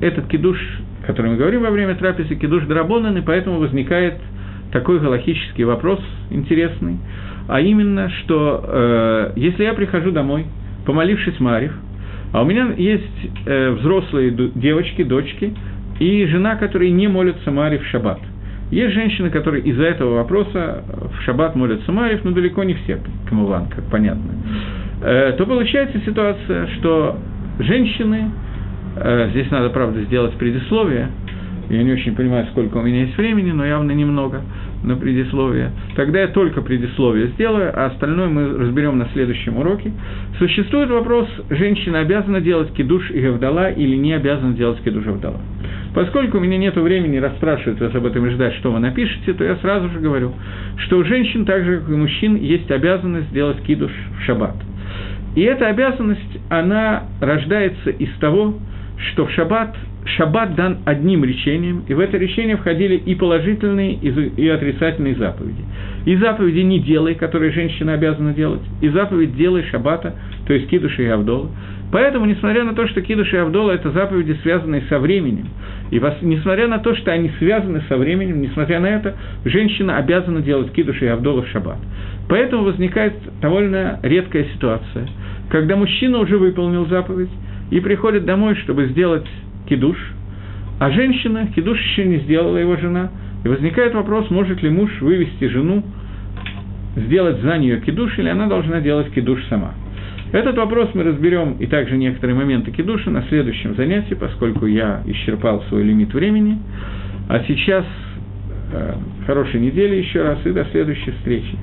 этот кидуш, который мы говорим во время трапезы, кидуш драбонан, и поэтому возникает такой галахический вопрос интересный, а именно, что э, если я прихожу домой, помолившись Марив, а у меня есть э, взрослые девочки, дочки, и жена, которые не молятся Марив в шаббат – есть женщины, которые из-за этого вопроса в шаббат молятся Марьев, но далеко не все, Камуван, как понятно. Э, то получается ситуация, что женщины, здесь надо, правда, сделать предисловие, я не очень понимаю, сколько у меня есть времени, но явно немного на предисловие. Тогда я только предисловие сделаю, а остальное мы разберем на следующем уроке. Существует вопрос, женщина обязана делать кидуш и гавдала или не обязана делать кидуш и гавдала. Поскольку у меня нет времени расспрашивать вас об этом и ждать, что вы напишете, то я сразу же говорю, что у женщин, так же как и у мужчин, есть обязанность сделать кидуш в шаббат. И эта обязанность, она рождается из того, что в шаббат, шаббат дан одним речением, и в это речение входили и положительные, и отрицательные заповеди. И заповеди «не делай», которые женщина обязана делать, и заповедь «делай шаббата», то есть кидуша и авдола – Поэтому, несмотря на то, что Кидуш и Авдола – это заповеди, связанные со временем, и несмотря на то, что они связаны со временем, несмотря на это, женщина обязана делать Кидуш и Авдола в шаббат. Поэтому возникает довольно редкая ситуация, когда мужчина уже выполнил заповедь и приходит домой, чтобы сделать кидуш, а женщина, кидуш еще не сделала его жена, и возникает вопрос, может ли муж вывести жену, сделать за нее кидуш, или она должна делать кидуш сама – Этот вопрос мы разберем и также некоторые моменты кидуша на следующем занятии, поскольку я исчерпал свой лимит времени. А сейчас э, хорошей недели еще раз и до следующей встречи.